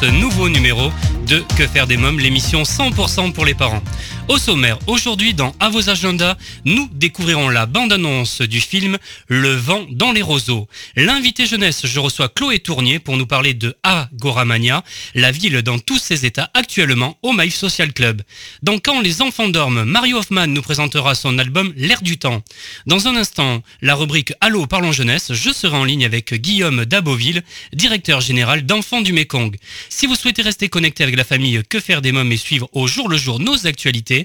ce nouveau numéro de Que faire des mômes, l'émission 100% pour les parents. Au sommaire, aujourd'hui dans À vos agendas, nous découvrirons la bande-annonce du film Le vent dans les roseaux. L'invité jeunesse, je reçois Chloé Tournier pour nous parler de Agoramania, la ville dans tous ses états actuellement au Maïf Social Club. Dans Quand les enfants dorment, Mario Hoffman nous présentera son album L'air du temps. Dans un instant, la rubrique Allô parlons jeunesse, je serai en ligne avec Guillaume Daboville, directeur général d'Enfants du Mekong. Si vous souhaitez rester connecté avec la famille Que faire des mômes et suivre au jour le jour nos actualités,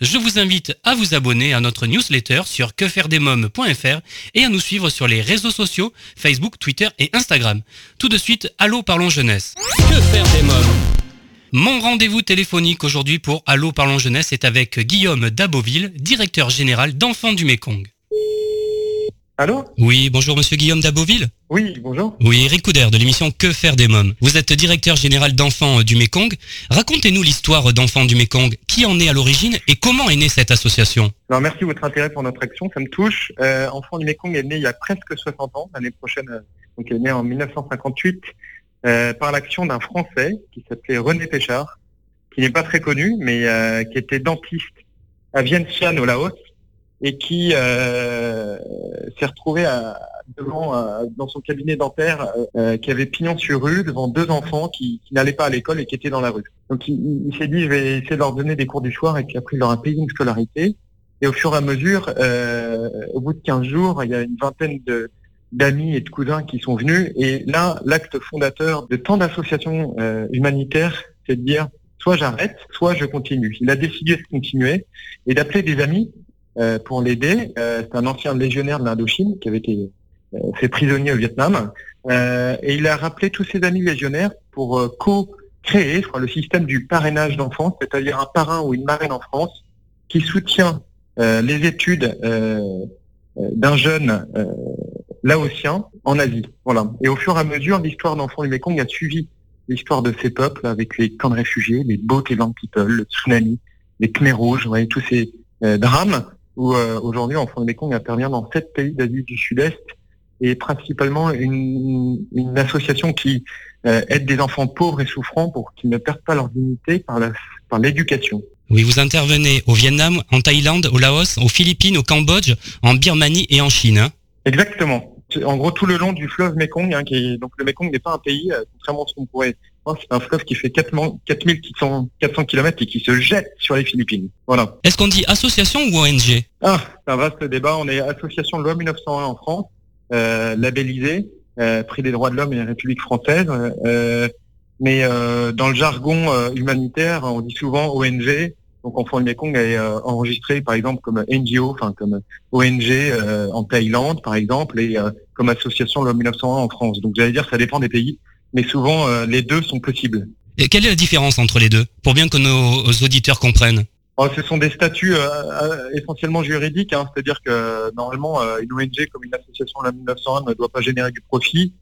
je vous invite à vous abonner à notre newsletter sur quefairedesmoms.fr et à nous suivre sur les réseaux sociaux Facebook, Twitter et Instagram. Tout de suite, Allô Parlons Jeunesse. Que faire des mômes? Mon rendez-vous téléphonique aujourd'hui pour Allô Parlons Jeunesse est avec Guillaume Daboville, directeur général d'Enfants du Mekong. Allô Oui, bonjour monsieur Guillaume Daboville. Oui, bonjour. Oui, Eric Couder de l'émission Que faire des mômes. Vous êtes directeur général d'enfants du Mekong. Racontez-nous l'histoire d'enfants du Mekong. Qui en est à l'origine et comment est née cette association Alors merci de votre intérêt pour notre action, ça me touche. Euh, enfants du Mekong est né il y a presque 60 ans, l'année prochaine, euh, donc il est né en 1958, euh, par l'action d'un Français qui s'appelait René Péchard, qui n'est pas très connu, mais euh, qui était dentiste à Vientiane au Laos et qui euh, s'est retrouvé à, devant euh, dans son cabinet dentaire euh, qui avait pignon sur rue devant deux enfants qui, qui n'allaient pas à l'école et qui étaient dans la rue. Donc il, il s'est dit je vais essayer de leur donner des cours du soir et puis après il leur a payé une scolarité. Et au fur et à mesure, euh, au bout de 15 jours, il y a une vingtaine de d'amis et de cousins qui sont venus. Et là, l'acte fondateur de tant d'associations euh, humanitaires, c'est de dire soit j'arrête, soit je continue. Il a décidé de continuer et d'appeler des amis euh, pour l'aider. Euh, c'est un ancien légionnaire de l'Indochine qui avait été euh, fait prisonnier au Vietnam. Euh, et il a rappelé tous ses amis légionnaires pour co-créer je le système du parrainage d'enfants, c'est-à-dire un parrain ou une marraine en France qui soutient les études d'un jeune laotien en Asie. Voilà. Et au fur et à mesure, l'histoire d'enfants du Mekong a suivi l'histoire de ces peuples avec les camps de réfugiés, les Boat Land People, le tsunami, les Khmers rouges, vous voyez, tous ces euh, drames où euh, aujourd'hui Enfants du Mekong intervient dans sept pays d'Asie du Sud-Est et principalement une, une association qui euh, aide des enfants pauvres et souffrants pour qu'ils ne perdent pas leur dignité par l'éducation. Oui, vous intervenez au Vietnam, en Thaïlande, au Laos, aux Philippines, au Cambodge, en Birmanie et en Chine. hein. Exactement. En gros, tout le long du fleuve Mekong, hein, qui est, donc le Mekong n'est pas un pays, euh, contrairement à ce qu'on pourrait un fleuve qui fait 400 4400 400 km et qui se jette sur les Philippines. Voilà. Est-ce qu'on dit association ou ONG Ah, c'est un vaste débat. On est association de loi 1901 en France, euh, labellisée, euh, prix des droits de l'homme et la République française. euh, mais dans le jargon humanitaire, on dit souvent ONG. Donc Enfants du Mekong est enregistré par exemple comme NGO, enfin comme ONG en Thaïlande par exemple, et comme association loi 1901 en France. Donc j'allais dire ça dépend des pays, mais souvent euh, les deux sont possibles. Et quelle est la différence entre les deux Pour bien que nos auditeurs comprennent. Alors, ce sont des statuts euh, euh, essentiellement juridiques, hein, c'est-à-dire que normalement euh, une ONG comme une association la 1901 ne doit pas générer du profit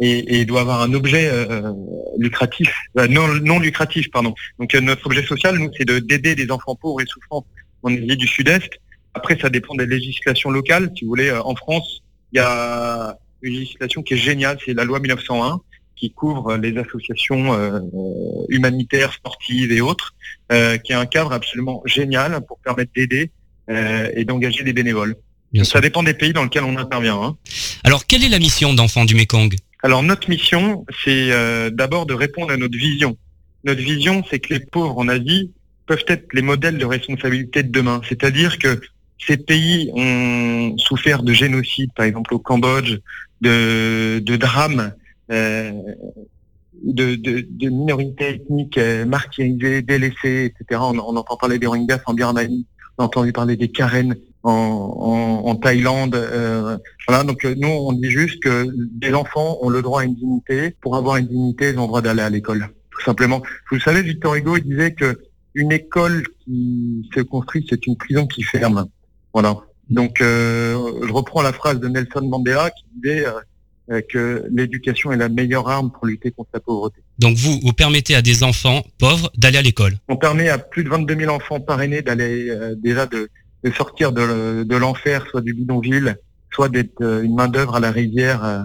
et, et doit avoir un objet euh, lucratif, euh, non, non lucratif, pardon. Donc notre objet social, nous, c'est de d'aider des enfants pauvres et souffrants en Asie du Sud-Est. Après, ça dépend des législations locales. Si vous voulez, euh, en France, il y a une législation qui est géniale, c'est la loi 1901 qui couvre les associations euh, euh, humanitaires, sportives et autres euh, qui est un cadre absolument génial pour permettre d'aider euh, et d'engager des bénévoles. Bien Ça dépend des pays dans lesquels on intervient. hein. Alors, quelle est la mission d'enfants du Mekong? Alors notre mission, c'est euh, d'abord de répondre à notre vision. Notre vision, c'est que les pauvres en Asie peuvent être les modèles de responsabilité de demain. C'est-à-dire que ces pays ont souffert de génocide, par exemple au Cambodge, de, de drames, de, de, de minorités ethniques euh, martyrisées, délaissées, etc. On, on entend parler des Rohingyas en Birmanie, on a entendu parler des Karen en, en, en Thaïlande. euh, voilà, donc euh, nous, on dit juste que les enfants ont le droit à une dignité. Pour avoir une dignité, ils ont le droit d'aller à l'école, tout simplement. Vous savez, Victor Hugo, il disait que une école qui se construit, c'est une prison qui ferme. Voilà. Donc, euh, je reprends la phrase de Nelson Mandela qui disait euh, euh, que l'éducation est la meilleure arme pour lutter contre la pauvreté. Donc, vous, vous permettez à des enfants pauvres d'aller à l'école. On permet à plus de 22 000 enfants parrainés d'aller euh, déjà de, de sortir de, de l'enfer, soit du bidonville, soit d'être euh, une main d'œuvre à la rivière euh,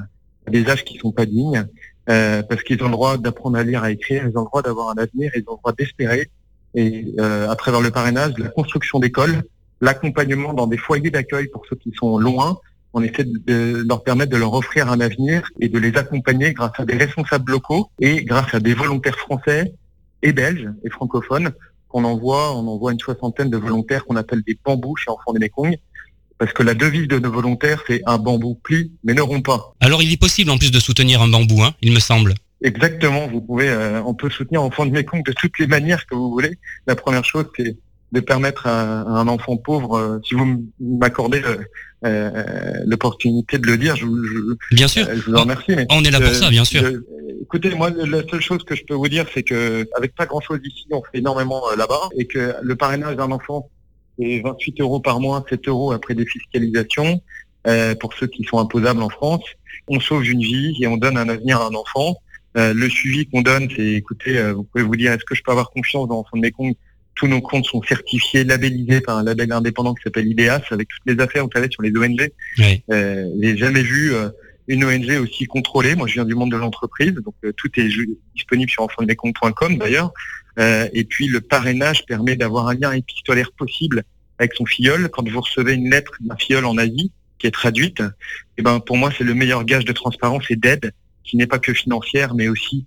à des âges qui sont pas dignes. parce qu'ils ont le droit d'apprendre à lire, à écrire, ils ont le droit d'avoir un avenir, ils ont le droit d'espérer. Et à travers le parrainage, la construction d'écoles, l'accompagnement dans des foyers d'accueil pour ceux qui sont loin, on essaie de leur permettre de leur offrir un avenir et de les accompagner grâce à des responsables locaux et grâce à des volontaires français et belges et francophones qu'on envoie. On envoie une soixantaine de volontaires qu'on appelle des bambous chez Enfants des Mékong. Parce que la devise de nos volontaires, c'est un bambou plie, mais ne rompt pas. Alors il est possible en plus de soutenir un bambou, hein, il me semble. Exactement, vous pouvez, euh, on peut soutenir Enfants de Mékong de toutes les manières que vous voulez. La première chose, c'est de permettre à, un enfant pauvre, euh, si vous m'accordez euh, l'opportunité de le dire, je, je, bien sûr. je vous en remercie. Mais on est là pour ça, bien sûr. écoutez, moi, la seule chose que je peux vous dire, c'est que avec pas grand-chose ici, on fait énormément là-bas, et que le parrainage d'un enfant, c'est 28 euros par mois, 7 euros après défiscalisation, euh, pour ceux qui sont imposables en France. On sauve une vie et on donne un avenir à un enfant. Euh, le suivi qu'on donne, c'est, écoutez, vous pouvez vous dire, est-ce que je peux avoir confiance dans l'enfant de mes comptes tous nos comptes sont certifiés, labellisés par un label indépendant qui s'appelle IDEAS, avec toutes les affaires, vous savez, sur les ONG. Oui. Euh, j'ai jamais vu euh, une ONG aussi contrôlée. Moi, je viens du monde de l'entreprise, donc euh, tout est disponible sur enfantdescomptes.com d'ailleurs. Euh, et puis, le parrainage permet d'avoir un lien épistolaire possible avec son filleul. Quand vous recevez une lettre d'un filleul en Asie qui est traduite, eh ben, pour moi, c'est le meilleur gage de transparence et d'aide, qui n'est pas que financière, mais aussi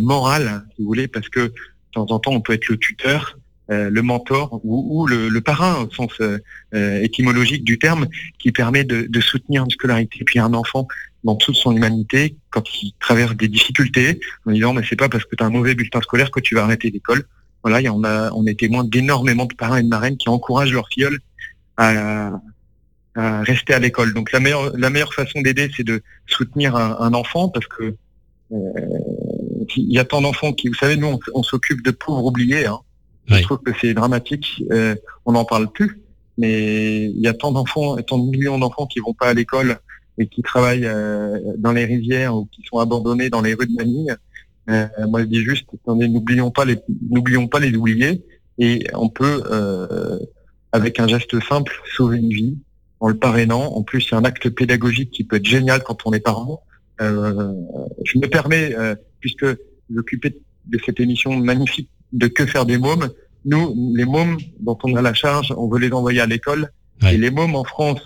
morale, si vous voulez, parce que de temps en temps, on peut être le tuteur, euh, le mentor ou, le, le, parrain au sens euh, euh, étymologique du terme, qui permet de, de, soutenir une scolarité puis un enfant dans toute son humanité quand il traverse des difficultés, en disant mais c'est pas parce que tu as un mauvais bulletin scolaire que tu vas arrêter l'école. Voilà, y on a on est témoin d'énormément de parrains et de marraines qui encouragent leurs filles à, à, rester à l'école. Donc la meilleure la meilleure façon d'aider, c'est de soutenir un, un, enfant parce que il y a tant d'enfants qui, vous savez, nous on, on s'occupe de pauvres oubliés. Hein. Je trouve que c'est dramatique. Euh, on n'en parle plus, mais il y a tant d'enfants, tant de millions d'enfants qui vont pas à l'école et qui travaillent euh, dans les rivières ou qui sont abandonnés dans les rues de Manille. Euh, moi, je dis juste, n'oublions pas les, n'oublions pas les oubliés, et on peut, euh, avec un geste simple, sauver une vie en le parrainant. En plus, c'est un acte pédagogique qui peut être génial quand on est parent. Euh, je me permets, puisque j'occupais de cette émission magnifique de que faire des mômes. Nous, les mômes dont on a la charge, on veut les envoyer à l'école. Et les mômes en France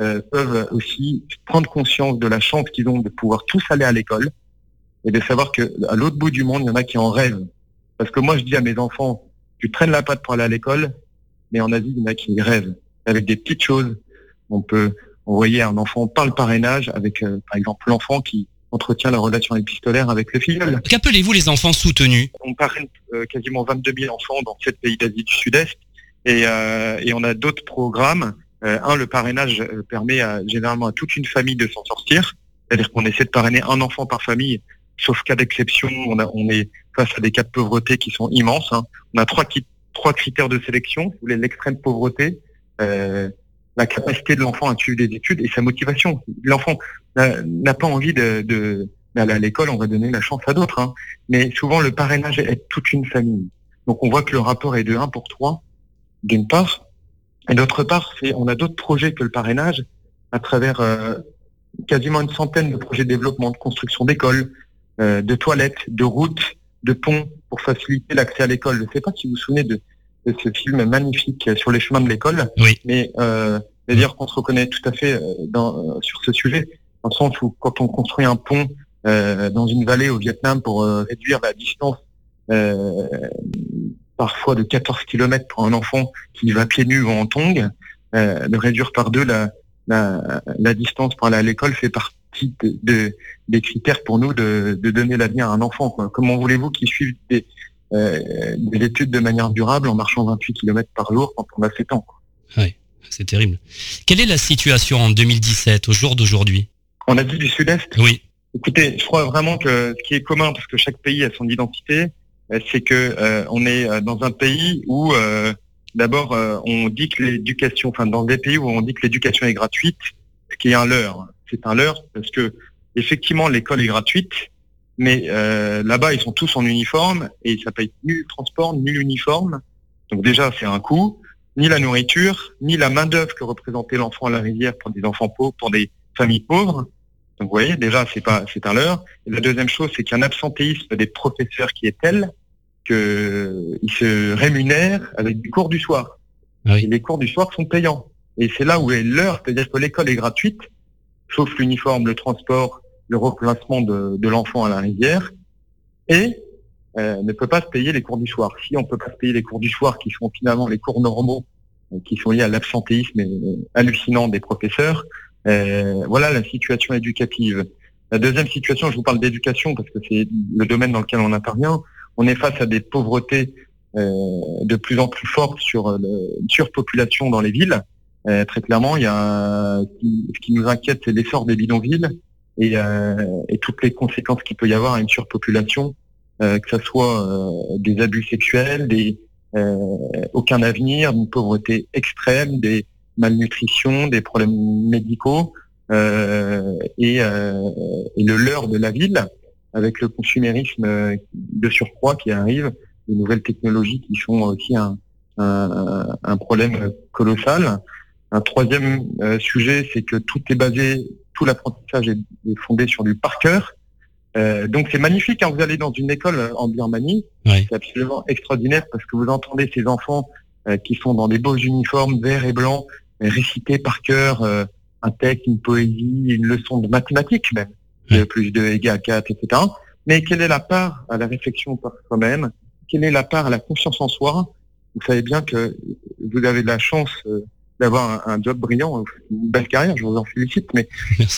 euh, peuvent aussi prendre conscience de la chance qu'ils ont de pouvoir tous aller à l'école et de savoir que à l'autre bout du monde, il y en a qui en rêvent. Parce que moi, je dis à mes enfants, tu traînes la patte pour aller à l'école, mais en Asie, il y en a qui rêvent. Avec des petites choses, on peut envoyer un enfant par le parrainage avec, euh, par exemple, l'enfant qui entretient la relation épistolaire avec le filleul. Qu'appelez-vous les enfants soutenus? On parraine euh, quasiment 22 000 enfants dans sept pays d'Asie du Sud-Est et, euh, et, on a d'autres programmes. Euh, un, le parrainage permet à, généralement à toute une famille de s'en sortir, c'est-à-dire qu'on essaie de parrainer un enfant par famille, sauf cas d'exception, on, on, est face à des cas de pauvreté qui sont immenses. Hein. On a trois, trois critères de sélection, vous voulez l'extrême pauvreté, euh, la capacité de l'enfant à suivre des études et sa motivation. L'enfant n'a pas envie de, de d'aller à l'école, on va donner la chance à d'autres. Hein. Mais souvent, le parrainage est toute une famille. Donc, on voit que le rapport est de 1 pour 3, d'une part. Et d'autre part, on a d'autres projets que le parrainage à travers euh, quasiment une centaine de projets de développement, de construction d'écoles, euh, de toilettes, de routes, de ponts pour faciliter l'accès à l'école. Je ne sais pas si vous vous souvenez de, de ce film magnifique sur les chemins de l'école, oui. mais euh, c'est-à-dire qu'on se reconnaît tout à fait euh, dans, sur ce sujet, dans le sens où quand on construit un pont euh, dans une vallée au Vietnam pour euh, réduire la distance euh, parfois de 14 km pour un enfant qui va pieds nus ou en tongs, de réduire par deux la, la, la distance pour aller à l'école fait partie de, de, des critères pour nous de, de donner l'avenir à un enfant. Quoi. Comment voulez-vous qu'il suive des, euh, des études de manière durable en marchant 28 km par jour quand on a 7 ans quoi. Oui, c'est terrible. Quelle est la situation en 2017, au jour d'aujourd'hui? En Asie du Sud-Est? Oui. Écoutez, je crois vraiment que ce qui est commun, parce que chaque pays a son identité, c'est que euh, on est dans un pays où euh, d'abord on dit que l'éducation, enfin dans des pays où on dit que l'éducation est gratuite, ce qui est un leurre. C'est un leurre parce que effectivement l'école est gratuite, mais euh, là-bas ils sont tous en uniforme et ça paye ni le transport ni l'uniforme. Donc déjà c'est un coût, ni la nourriture, ni la main d'œuvre que représentait l'enfant à la rivière pour des enfants pauvres, pour des familles pauvres. Donc vous voyez, déjà, c'est pas c'est un leurre. Et la deuxième chose, c'est qu'il y a un absentéisme des professeurs qui est tel qu'ils se rémunèrent avec du cours du soir. Ah oui. Et les cours du soir sont payants. Et c'est là où est l'heure, c'est-à-dire que l'école est gratuite, sauf l'uniforme, le transport, le replacement de, de l'enfant à la rivière, et euh, ne peut pas se payer les cours du soir. Si on peut pas se payer les cours du soir, qui sont finalement les cours normaux, euh, qui sont liés à l'absentéisme euh, hallucinant des professeurs, euh, voilà la situation éducative. La deuxième situation, je vous parle d'éducation parce que c'est le domaine dans lequel on intervient. On est face à des pauvretés euh, de plus en plus fortes sur euh, une surpopulation dans les villes. Euh, très clairement, il y a ce qui nous inquiète, c'est l'essor des bidonvilles et, euh, et toutes les conséquences qu'il peut y avoir à une surpopulation, euh, que ce soit euh, des abus sexuels, des aucun avenir, une pauvreté extrême, des malnutrition, des problèmes médicaux et, et le leurre de la ville avec le consumérisme de surcroît qui arrive, les nouvelles technologies qui sont aussi un, un, un problème colossal. Un troisième sujet, c'est que tout est basé, tout l'apprentissage est, est fondé sur du par cœur. Euh, donc c'est magnifique quand vous allez dans une école en Birmanie, Ouais. c'est absolument extraordinaire parce que vous entendez ces enfants euh, qui sont dans des beaux uniformes verts et blancs euh, réciter par cœur euh, un texte, une poésie, une leçon de mathématiques même, Ouais. de plus de égale 4, etc. Mais quelle est la part à la réflexion par soi-même? Quelle est la part à la confiance en soi? Vous savez bien que vous avez de la chance euh, d'avoir un, un job brillant, une belle carrière, je vous en félicite, mais,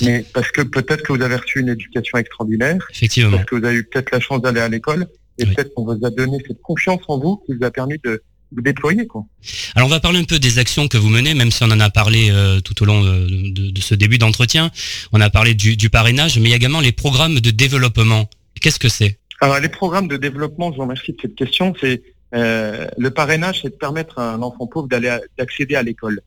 mais parce que peut-être que vous avez reçu une éducation extraordinaire, Effectivement. parce que vous avez eu peut-être la chance d'aller à l'école, et Oui. peut-être qu'on vous a donné cette confiance en vous qui vous a permis de vous déployer. Quoi. Alors on va parler un peu des actions que vous menez, même si on en a parlé euh, tout au long de, de- de ce début d'entretien. On a parlé du, du parrainage, mais il y a également les programmes de développement. Qu'est-ce que c'est? Alors les programmes de développement, je vous remercie de cette question, c'est euh, le parrainage, c'est de permettre à un enfant pauvre d'aller d'accéder à l'école.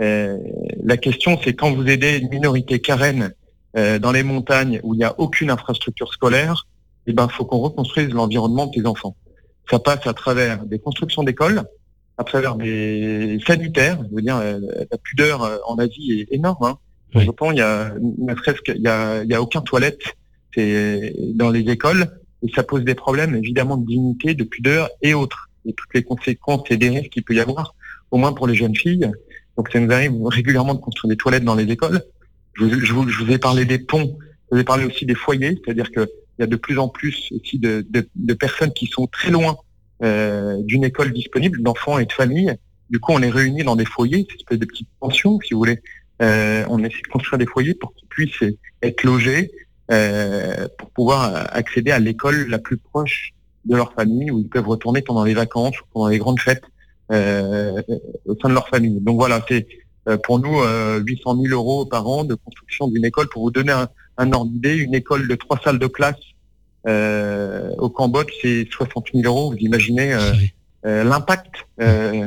Euh, la question, c'est quand vous aidez une minorité carène euh, dans les montagnes où il n'y a aucune infrastructure scolaire, eh ben, faut qu'on reconstruise l'environnement de ces enfants. Ça passe à travers des constructions d'écoles, à travers des sanitaires. Je veux dire, euh, la pudeur en Asie est énorme. Hein. Oui. Pourtant, il y a, qu'il y a, il y a aucun toilette c'est dans les écoles et ça pose des problèmes évidemment de dignité, de pudeur et autres et toutes les conséquences et dérives qu'il peut y avoir, au moins pour les jeunes filles. Donc ça nous arrive régulièrement de construire des toilettes dans les écoles. Je vous, je vous- je vous ai parlé des ponts, je vous ai parlé aussi des foyers, c'est-à-dire qu'il y a de plus en plus aussi de, de- de personnes qui sont très loin euh, d'une école disponible, d'enfants et de familles. Du coup, on les réunit dans des foyers, cette espèce de petites pensions, si vous voulez. Euh, on essaie de construire des foyers pour qu'ils puissent être logés, euh, pour pouvoir accéder à l'école la plus proche de leur famille, où ils peuvent retourner pendant les vacances ou pendant les grandes fêtes au sein de leur famille. Donc voilà, c'est euh, pour nous euh, 800 000 euros par an de construction d'une école. Pour vous donner un, un ordre d'idée, une école de trois salles de classe euh, au Cambodge, c'est 60 000 euros. Vous imaginez euh, Oui. euh, l'impact euh,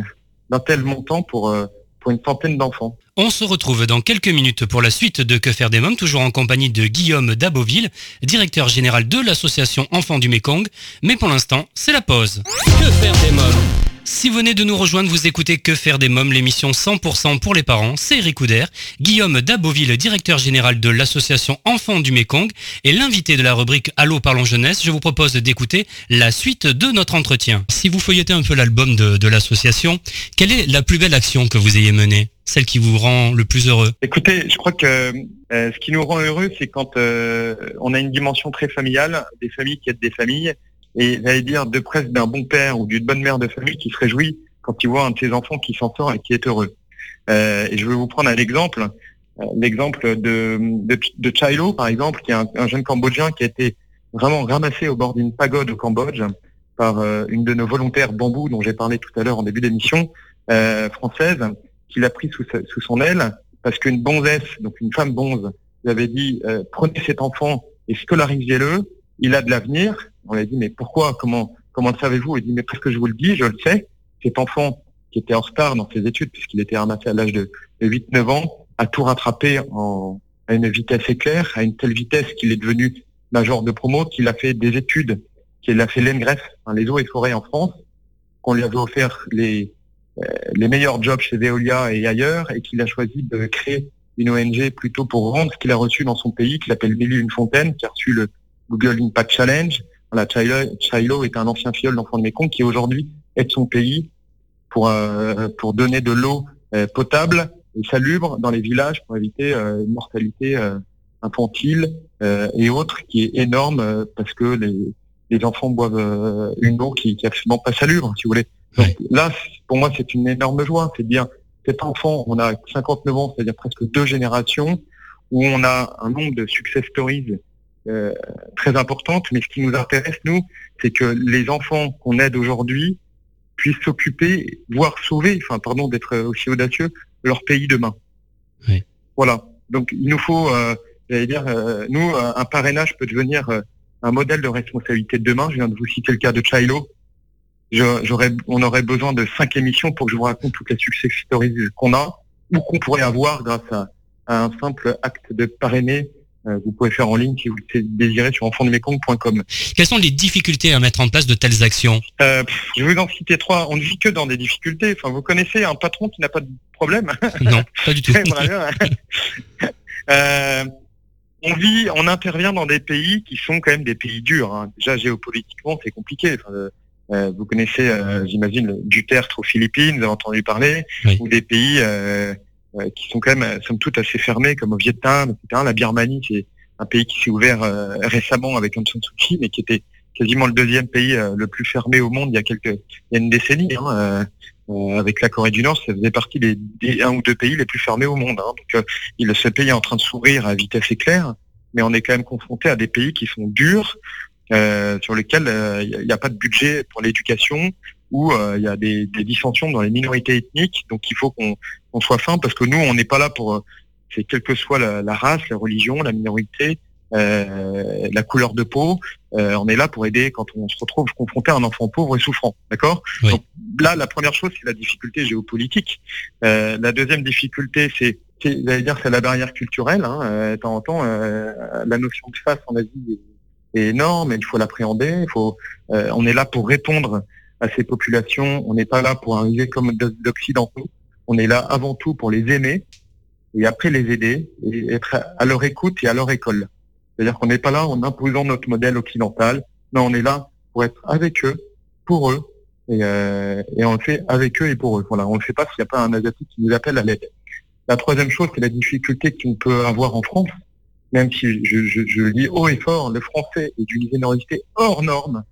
d'un tel montant pour, euh, pour une centaine d'enfants. On se retrouve dans quelques minutes pour la suite de Que faire des mômes, toujours en compagnie de Guillaume Daboville, directeur général de l'association Enfants du Mékong. Mais pour l'instant, c'est la pause. Que faire des mômes? Si vous venez de nous rejoindre, vous écoutez Que faire des mômes, l'émission 100% pour les parents. C'est Eric Guillaume Daboville, directeur général de l'association Enfants du Mékong, et l'invité de la rubrique Allô parlons jeunesse. Je vous propose d'écouter la suite de notre entretien. Si vous feuilletez un peu l'album de, de l'association, quelle est la plus belle action que vous ayez menée? Celle qui vous rend le plus heureux? Écoutez, je crois que euh, ce qui nous rend heureux, c'est quand euh, on a une dimension très familiale, des familles qui aident des familles, et j'allais dire de presque d'un bon père ou d'une bonne mère de famille qui se réjouit quand il voit un de ses enfants qui s'en sort et qui est heureux. Euh, et je vais vous prendre un exemple, euh, l'exemple de, de, de Chilo, par exemple, qui est un, un jeune Cambodgien qui a été vraiment ramassé au bord d'une pagode au Cambodge par euh, une de nos volontaires bambou dont j'ai parlé tout à l'heure en début d'émission, euh, française, qui l'a pris sous, sous son aile parce qu'une bonzesse, donc une femme bonze, lui avait dit euh, prenez cet enfant et scolarisez-le, il a de l'avenir. On lui a dit mais pourquoi Comment comment le savez-vous? Il dit mais parce que je vous le dis, je le sais. Cet enfant qui était en retard dans ses études puisqu'il était ramassé à l'âge de, de 8-9 ans, a tout rattrapé en, à une vitesse éclair, à une telle vitesse qu'il est devenu major de promo, qu'il a fait des études, qu'il a fait l'ENGREF, hein, les eaux et forêts en France, qu'on lui avait offert les, euh, les meilleurs jobs chez Veolia et ailleurs, et qu'il a choisi de créer une ONG plutôt pour rendre ce qu'il a reçu dans son pays, qui s'appelle Mille une fontaine, qui a reçu le Google Impact Challenge. Voilà, Chilo, est un ancien fiole d'enfant de Mekong qui aujourd'hui aide son pays pour euh, pour donner de l'eau euh, potable et salubre dans les villages pour éviter euh, une mortalité infantile et autres qui est énorme parce que les, les enfants boivent une eau qui, qui est absolument pas salubre, si vous voulez. Donc, là, pour moi, c'est une énorme joie. C'est de dire, cet enfant, on a 59 ans, c'est-à-dire presque deux générations, où on a un nombre de success stories euh, très importantes. Mais ce qui nous intéresse, nous, c'est que les enfants qu'on aide aujourd'hui puissent s'occuper, voire sauver, enfin, pardon d'être aussi audacieux, leur pays demain. Oui. Voilà. Donc, il nous faut, euh, j'allais dire, euh, nous, un parrainage peut devenir euh, un modèle de responsabilité de demain. Je viens de vous citer le cas de Chilo j'aurais, on aurait besoin de cinq émissions pour que je vous raconte toutes les succès stories qu'on a ou qu'on pourrait avoir grâce à, un simple acte de parrainer. Euh, vous pouvez faire en ligne si vous le désirez sur enfantdemekong.com. Quelles sont les difficultés à mettre en place de telles actions? Euh, Je vais vous en citer trois. On ne vit que dans des difficultés. Enfin, vous connaissez un patron qui n'a pas de problème Non, pas du tout. euh, on vit, on intervient dans des pays qui sont quand même des pays durs. Hein. Déjà géopolitiquement, c'est compliqué. Enfin, euh, vous connaissez, euh, j'imagine, Duterte aux Philippines, vous avez entendu parler, ou des pays euh, qui sont quand même, somme toute, assez fermés, comme au Vietnam, etc. La Birmanie, c'est un pays qui s'est ouvert récemment avec Aung San Suu Kyi, mais qui était quasiment le deuxième pays le plus fermé au monde il y a quelques, il y a une décennie. Hein, avec la Corée du Nord, ça faisait partie des, un ou deux pays les plus fermés au monde. Hein. Donc, il, ce pays est en train de s'ouvrir à vitesse éclair, mais on est quand même confronté à des pays qui sont durs, euh, sur lesquels il euh, n'y a, pas de budget pour l'éducation, où il euh, y a des, des, dissensions dans les minorités ethniques. Donc il faut qu'on soit fin parce que nous, on n'est pas là pour, c'est quelle que soit la, race, la religion, la minorité, euh, la couleur de peau. Euh, on est là pour aider quand on se retrouve confronté à un enfant pauvre et souffrant. D'accord? Donc là, la première chose, c'est la difficulté géopolitique. Euh, la deuxième difficulté, c'est, dire, c'est la barrière culturelle. Hein. de temps en temps, la notion de face en Asie est énorme et il faut l'appréhender. Il faut, euh, on est là pour répondre à ces populations. On n'est pas là pour arriver comme d'occidentaux. On est là avant tout pour les aimer et après les aider et être à leur écoute et à leur école. C'est-à-dire qu'on n'est pas là en imposant notre modèle occidental. Non, on est là pour être avec eux, pour eux, et, euh, et on le fait avec eux et pour eux. Voilà, on ne le fait pas s'il n'y a pas un asiatique qui nous appelle à l'aide. La troisième chose, c'est la difficulté qu'on peut avoir en France, même si je, je, je lis haut et fort, le français est d'une générosité hors norme.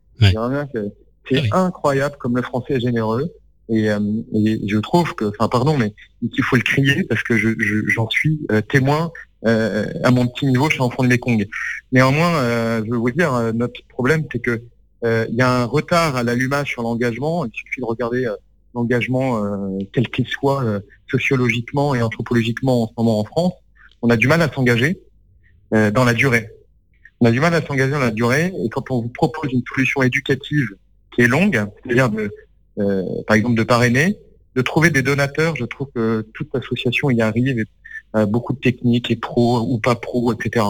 C'est ah incroyable comme le français est généreux. Et, euh, et, je trouve que, enfin pardon, mais qu'il faut le crier parce que j'en je, suis euh, témoin euh, à mon petit niveau, suis enfant de Mekong. Néanmoins, euh, je veux vous dire, notre problème, c'est que il y a un retard à l'allumage sur l'engagement. Il suffit de regarder l'engagement, quel qu'il soit, sociologiquement et anthropologiquement en ce moment en France. On a du mal à s'engager. Euh, dans la durée. On a du mal à s'engager dans la durée et quand on vous propose une solution éducative qui est longue, c'est-à-dire de, euh, par exemple de parrainer, de trouver des donateurs, je trouve que toute association y arrive, euh, beaucoup de techniques et pro ou pas pro, etc.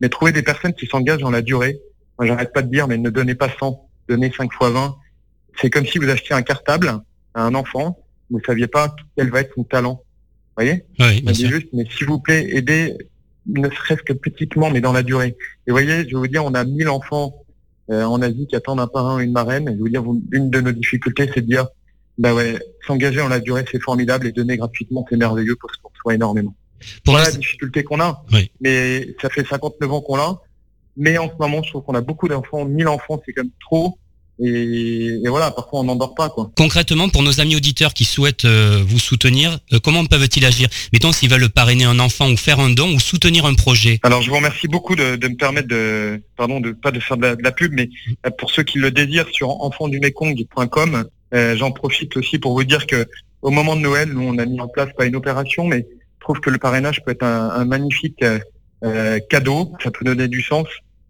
Mais trouver des personnes qui s'engagent dans la durée, moi j'arrête pas de dire, mais ne donnez pas 100, donnez 5 fois 20. C'est comme si vous achetiez un cartable à un enfant, vous ne saviez pas quel va être son talent. Vous voyez? Oui, bien sûr. juste, mais s'il vous plaît, aidez ne serait-ce que petitement, mais dans la durée. Et vous voyez, je vais vous dire, on a 1000 enfants euh, en Asie qui attendent un parrain ou une marraine. Et je vous dire, une de nos difficultés, c'est de dire, bah ouais, s'engager dans la durée, c'est formidable, et donner gratuitement, c'est merveilleux pour qu'on soit énormément. Pour voilà la difficulté qu'on a. Mais ça fait 59 ans qu'on l'a. Mais en ce moment, je trouve qu'on a beaucoup d'enfants. 1000 enfants, c'est quand même trop. Et, voilà, parfois on n'endort pas. Quoi. Concrètement, pour nos amis auditeurs qui souhaitent euh, vous soutenir, euh, comment peuvent-ils agir? Mettons s'ils veulent parrainer un enfant ou faire un don ou soutenir un projet. Alors je vous remercie beaucoup de, de me permettre de, pardon, de pas de faire de la, pub, mais euh, pour ceux qui le désirent sur enfandumekong.com, euh, j'en profite aussi pour vous dire que au moment de Noël, nous on a mis en place pas une opération, mais je trouve que le parrainage peut être un, un magnifique cadeau, ça peut donner du sens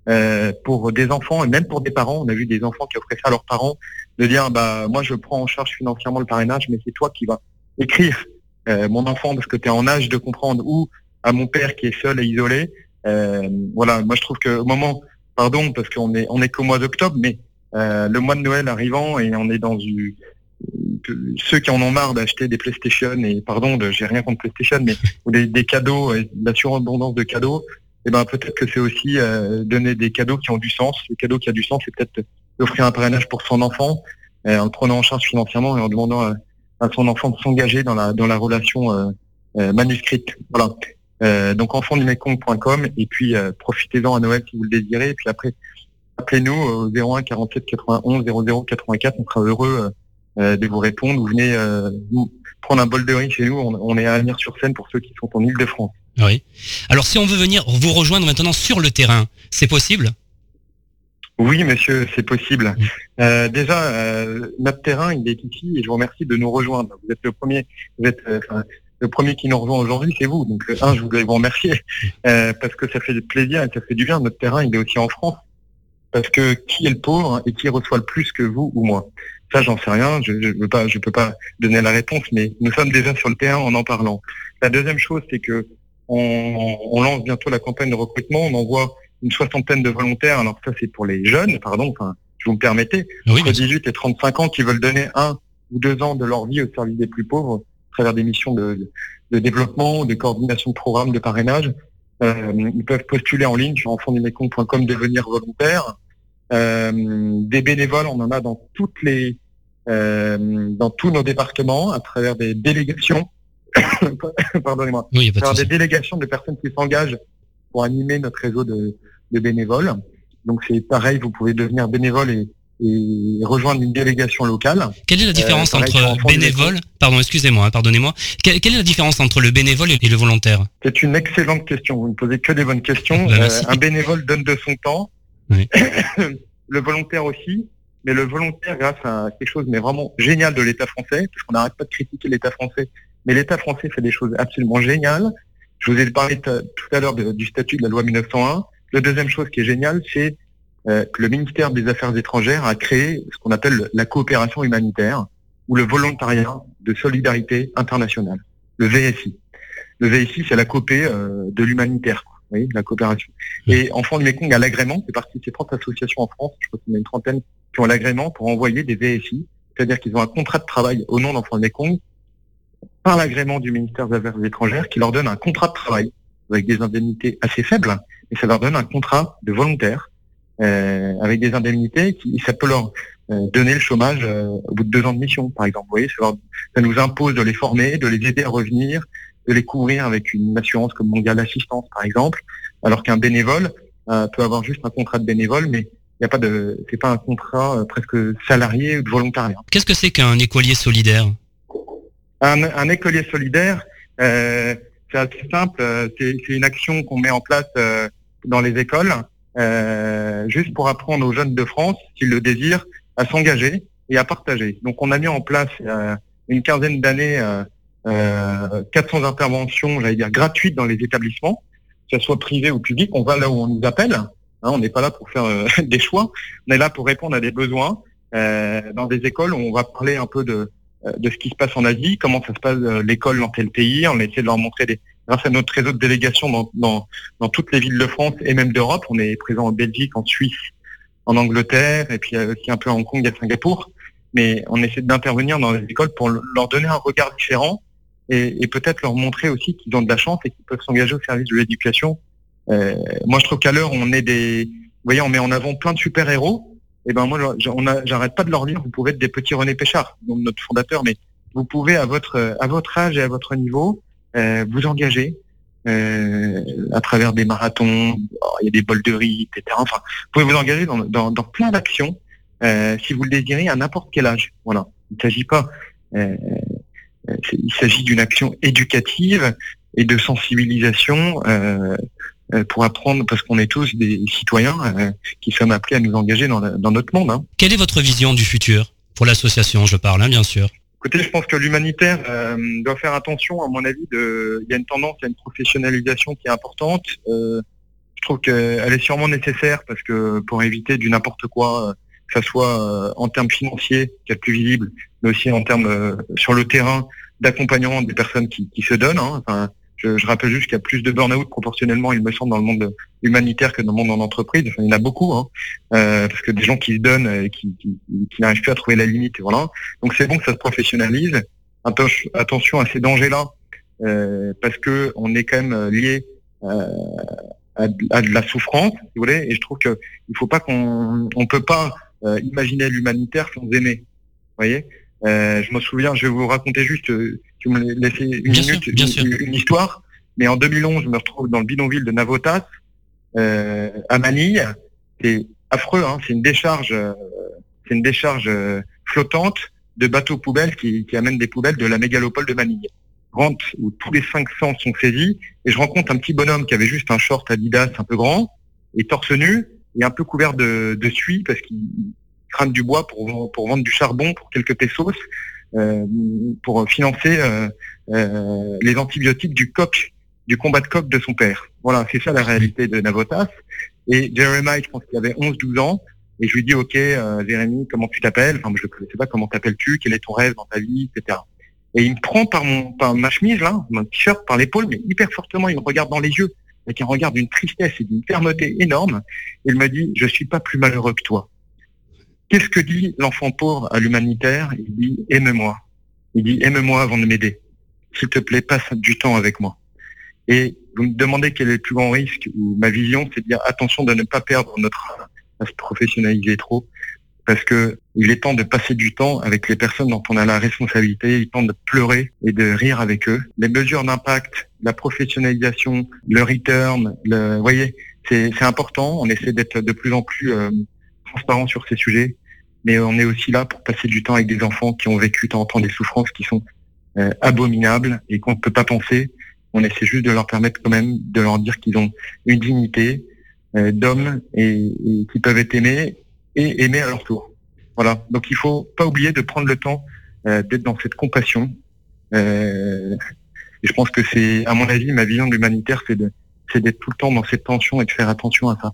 euh, pour des enfants et même pour des parents. On a vu des enfants qui offraient ça à leurs parents, de dire bah moi je prends en charge financièrement le parrainage, mais c'est toi qui vas écrire euh, mon enfant parce que tu es en âge de comprendre ou à mon père qui est seul et isolé. Euh, voilà, moi je trouve que au moment, pardon parce qu'on est on est qu'au mois d'octobre, mais le mois de Noël arrivant et on est dans une ceux qui en ont marre d'acheter des PlayStation et pardon, j'ai rien contre PlayStation, mais des, cadeaux, la surabondance de cadeaux, et ben peut-être que c'est aussi donner des cadeaux qui ont du sens. Le cadeau qui a du sens, c'est peut-être offrir un parrainage pour son enfant, en le prenant en charge financièrement et en demandant à, son enfant de s'engager dans la dans la relation manuscrite. Voilà. Euh, donc enfantdumekong.com et puis euh, profitez-en à Noël si vous le désirez. Et puis après, appelez-nous au 01 47 91 00 84. On sera heureux euh, de vous répondre. Vous venez prendre un bol de riz chez nous. On, est à venir sur scène pour ceux qui sont en Ile-de-France. Oui. Alors si on veut venir vous rejoindre maintenant sur le terrain, c'est possible? Oui, monsieur, c'est possible. Euh, déjà, euh, notre terrain, il est ici et je vous remercie de nous rejoindre. Vous êtes le premier, vous êtes, le premier qui nous rejoint aujourd'hui, c'est vous. Donc, un, je voudrais vous remercier euh, parce que ça fait plaisir et ça fait du bien. Notre terrain, il est aussi en France. Parce que qui est le pauvre et qui reçoit le plus que vous ou moi? Ça, j'en sais rien. Je ne je peux pas donner la réponse, mais nous sommes déjà sur le terrain en en parlant. La deuxième chose, c'est que on, lance bientôt la campagne de recrutement. On envoie une soixantaine de volontaires. Alors ça, c'est pour les jeunes, pardon. Enfin, je vous me permettez, entre 18 et 35 ans, qui veulent donner un ou deux ans de leur vie au service des plus pauvres travers des missions de, développement, de coordination de programmes, de parrainage. Euh, ils peuvent postuler en ligne sur enfantdumekong.com, devenir volontaire. Euh, des bénévoles, on en a dans toutes les, euh, dans tous nos départements, à travers des délégations. Pardonnez-moi. Oui, travers des délégations de personnes qui s'engagent pour animer notre réseau de, de bénévoles. Donc c'est pareil, vous pouvez devenir bénévole et, et rejoindre une délégation locale. Quelle est la différence euh, entre bénévole, pardon, excusez-moi, hein, pardonnez-moi, quelle, est la différence entre le bénévole et le volontaire? C'est une excellente question. Vous ne posez que des bonnes questions. Bah, euh, un bénévole donne de son temps. le volontaire aussi. Mais le volontaire, grâce à quelque chose mais vraiment génial de l'État français, parce qu'on n'arrête pas de critiquer l'État français, mais l'État français fait des choses absolument géniales. Je vous ai parlé tout à l'heure du statut de la loi 1901. La deuxième chose qui est géniale, c'est euh, que le ministère des Affaires étrangères a créé ce qu'on appelle la coopération humanitaire ou le volontariat de solidarité internationale, le VSI. Le VSI, c'est la copé euh, de l'humanitaire, oui, la coopération. Et Enfants du Mekong a l'agrément, c'est parti de ces 30 associations en France, je crois qu'il y en a une trentaine qui ont l'agrément pour envoyer des VSI, c'est-à-dire qu'ils ont un contrat de travail au nom d'Enfants du Mekong par l'agrément du ministère des Affaires étrangères qui leur donne un contrat de travail avec des indemnités assez faibles, et ça leur donne un contrat de volontaire euh, avec des indemnités qui ça peut leur euh, donner le chômage euh, au bout de deux ans de mission, par exemple. Vous voyez, ça, nous impose de les former, de les aider à revenir, de les couvrir avec une assurance comme Mondial Assistance, par exemple, alors qu'un bénévole peut avoir juste un contrat de bénévole, mais il n'y a pas de, c'est pas un contrat presque salarié ou de volontariat. Qu'est-ce que c'est qu'un écolier solidaire? Un, un, écolier solidaire, c'est assez simple. C'est une action qu'on met en place dans les écoles euh, juste pour apprendre aux jeunes de France, s'ils le désirent, à s'engager et à partager. Donc on a mis en place euh, une quinzaine d'années euh, 400 euh, interventions, j'allais dire gratuites dans les établissements, que ce soit privé ou public. On va là où on nous appelle. Hein, on n'est pas là pour faire des choix. On est là pour répondre à des besoins. dans des écoles, on va parler un peu de, de ce qui se passe en Asie, comment ça se passe l'école dans tel pays. On essaie de leur montrer des, grâce à notre réseau de délégation dans, dans, dans, toutes les villes de France et même d'Europe. On est présent en Belgique, en Suisse, en Angleterre et puis aussi un peu à Hong Kong et à Singapour. Mais on essaie d'intervenir dans les écoles pour leur donner un regard différent et, et peut-être leur montrer aussi qu'ils ont de la chance et qu'ils peuvent s'engager au service de l'éducation. Euh, moi, je trouve qu'à l'heure, on est des, vous voyez, on met en avant plein de super Et ben moi, j'arrête pas de leur dire, vous pouvez être des petits René Péchard, notre fondateur, mais vous pouvez à votre à votre âge et à votre niveau euh, vous engager euh, à travers des marathons, il y a des bols de riz, etc. Enfin, vous pouvez vous engager dans, dans, plein d'actions euh, si vous le désirez à n'importe quel âge. Voilà, il ne s'agit pas, euh, il s'agit d'une action éducative et de sensibilisation euh, pour apprendre, parce qu'on est tous des citoyens qui sommes appelés à nous engager dans, dans notre monde. Hein. Quelle est votre vision du futur pour l'association Je parle, hein, bien sûr? Écoutez, je pense que l'humanitaire euh, doit faire attention, à mon avis, de, il y a une tendance, il y a une professionnalisation qui est importante. Euh, je trouve qu'elle est sûrement nécessaire parce que pour éviter du n'importe quoi, euh, que ce soit en termes financiers, qui est le plus visible, mais aussi en termes sur le terrain d'accompagnement des personnes qui, se donnent. Hein. Enfin, Je, je rappelle juste qu'il y a plus de burn-out proportionnellement, il me semble, dans le monde humanitaire que dans le monde en entreprise. Enfin, il y en a beaucoup, hein, euh, parce que des gens qui se donnent, et qui, qui, qui n'arrivent plus à trouver la limite, voilà. Donc c'est bon que ça se professionnalise. Attention, à ces dangers-là, euh, parce que on est quand même lié euh, à, de- à de la souffrance, si vous voulez. Et je trouve que il faut pas qu'on, on peut pas euh, imaginer l'humanitaire sans aimer. Vous voyez? Euh, je me souviens, je vais vous raconter juste, euh, si vous me laissez une Bien sûr, minute, bien une, sûr. une histoire. Mais en 2011, je me retrouve dans le bidonville de Navotas, euh, à Manille. C'est affreux, hein, c'est une décharge, euh, c'est une décharge euh, flottante de bateaux poubelles qui, qui amènent des poubelles de la mégalopole de Manille. Rentre où tous les cinq sens sont saisis et je rencontre un petit bonhomme qui avait juste un short Adidas un peu grand et torse nu et un peu couvert de, de suie parce qu'il crame du bois pour, pour vendre du charbon pour quelques pesos euh, pour financer euh, euh, les antibiotiques du coq, du combat de coq de son père. Voilà, c'est ça la réalité de Navotas. Et Jeremiah, je pense qu'il avait 11-12 ans, et je lui dis, ok, euh, Jérémy, comment tu t'appelles? Enfin, je ne connaissais pas, comment t'appelles-tu Quel est ton rêve dans ta vie, etc. Et il me prend par mon, par ma chemise là, mon t-shirt, par l'épaule, mais hyper fortement. Il me regarde dans les yeux, avec un regard d'une tristesse et d'une fermeté énorme. Et il me dit, je suis pas plus malheureux que toi. Qu'est-ce que dit l'enfant pauvre à l'humanitaire? Il dit, aime-moi. Il dit, aime-moi avant de m'aider. S'il te plaît, passe du temps avec moi. Et vous me demandez quel est le plus grand risque ou ma vision, c'est de dire attention de ne pas perdre notre à se professionnaliser trop, parce que il est temps de passer du temps avec les personnes dont on a la responsabilité, il est temps de pleurer et de rire avec eux. Les mesures d'impact, la professionnalisation, le return, le, vous voyez, c'est c'est important. On essaie d'être de plus en plus euh, transparent sur ces sujets, mais on est aussi là pour passer du temps avec des enfants qui ont vécu tant temps des souffrances qui sont euh, abominables et qu'on ne peut pas penser. On essaie juste de leur permettre quand même de leur dire qu'ils ont une dignité euh, d'hommes et, et qui peuvent être aimés et aimés à leur tour. Voilà. Donc il faut pas oublier de prendre le temps euh, d'être dans cette compassion. Euh, et je pense que c'est, à mon avis, ma vision de l'humanitaire, c'est d'être tout le temps dans cette tension et de faire attention à ça,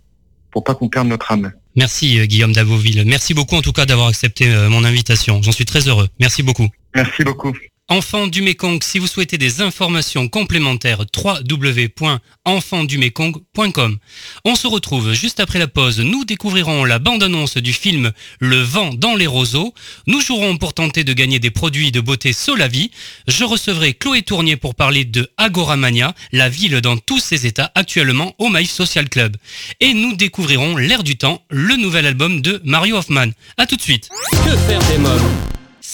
pour pas qu'on perde notre âme. Merci euh, Guillaume Davoville. Merci beaucoup en tout cas d'avoir accepté euh, mon invitation. J'en suis très heureux. Merci beaucoup. Merci beaucoup. Enfants du Mékong, si vous souhaitez des informations complémentaires, www.enfantsdumekong.com. On se retrouve juste après la pause. Nous découvrirons la bande-annonce du film Le vent dans les roseaux. Nous jouerons pour tenter de gagner des produits de beauté Solavi. Je recevrai Chloé Tournier pour parler de Agoramania, la ville dans tous ses états actuellement au Maïf Social Club. Et nous découvrirons L'air du temps, le nouvel album de Mario Hoffman. À tout de suite. Que faire des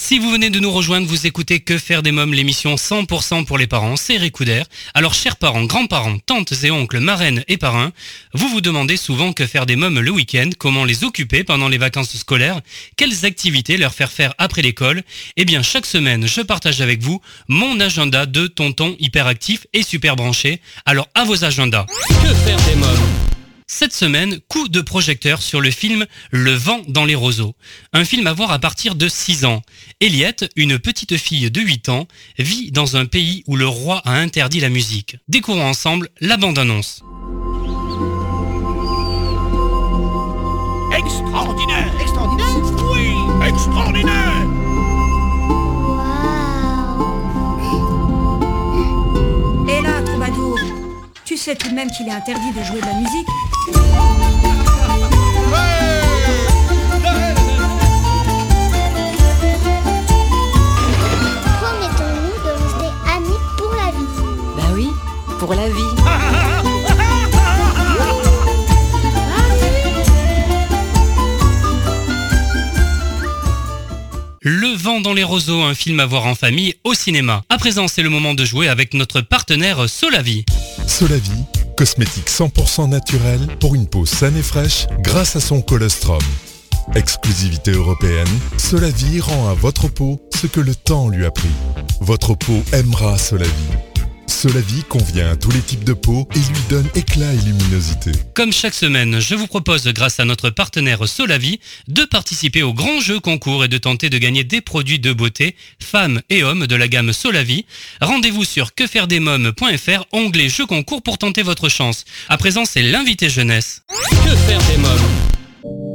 Si vous venez de nous rejoindre, vous écoutez Que faire des mômes, l'émission 100% pour les parents, c'est Récoudère. Alors chers parents, grands-parents, tantes et oncles, marraines et parrains, vous vous demandez souvent que faire des mômes le week-end, comment les occuper pendant les vacances scolaires, quelles activités leur faire faire après l'école. Eh bien chaque semaine, je partage avec vous mon agenda de tonton hyperactif et super branché. Alors à vos agendas. Que faire des mômes? Cette semaine, coup de projecteur sur le film Le vent dans les roseaux. Un film à voir à partir de 6 ans. Eliette, une petite fille de 8 ans, vit dans un pays où le roi a interdit la musique. Découvrons ensemble la bande-annonce. Extraordinaire Extraordinaire? Oui Extraordinaire sais tout de même qu'il est interdit de jouer de la musique Promettons-nous de rester amis pour la vie? Bah oui, pour la vie. Le vent dans les roseaux, un film à voir en famille au cinéma. À présent, c'est le moment de jouer avec notre partenaire Solavi. Solavi, cosmétique 100% naturel pour une peau saine et fraîche grâce à son colostrum. Exclusivité européenne, Solavi rend à votre peau ce que le temps lui a pris. Votre peau aimera Solavi. Solavi convient à tous les types de peau et lui donne éclat et luminosité. Comme chaque semaine, je vous propose, grâce à notre partenaire Solavi, de participer au grand jeu concours et de tenter de gagner des produits de beauté, femmes et hommes de la gamme Solavi. Rendez-vous sur quefairedesmoms.fr, onglet jeu concours pour tenter votre chance. À présent, c'est l'invité jeunesse. Que faire des mômes?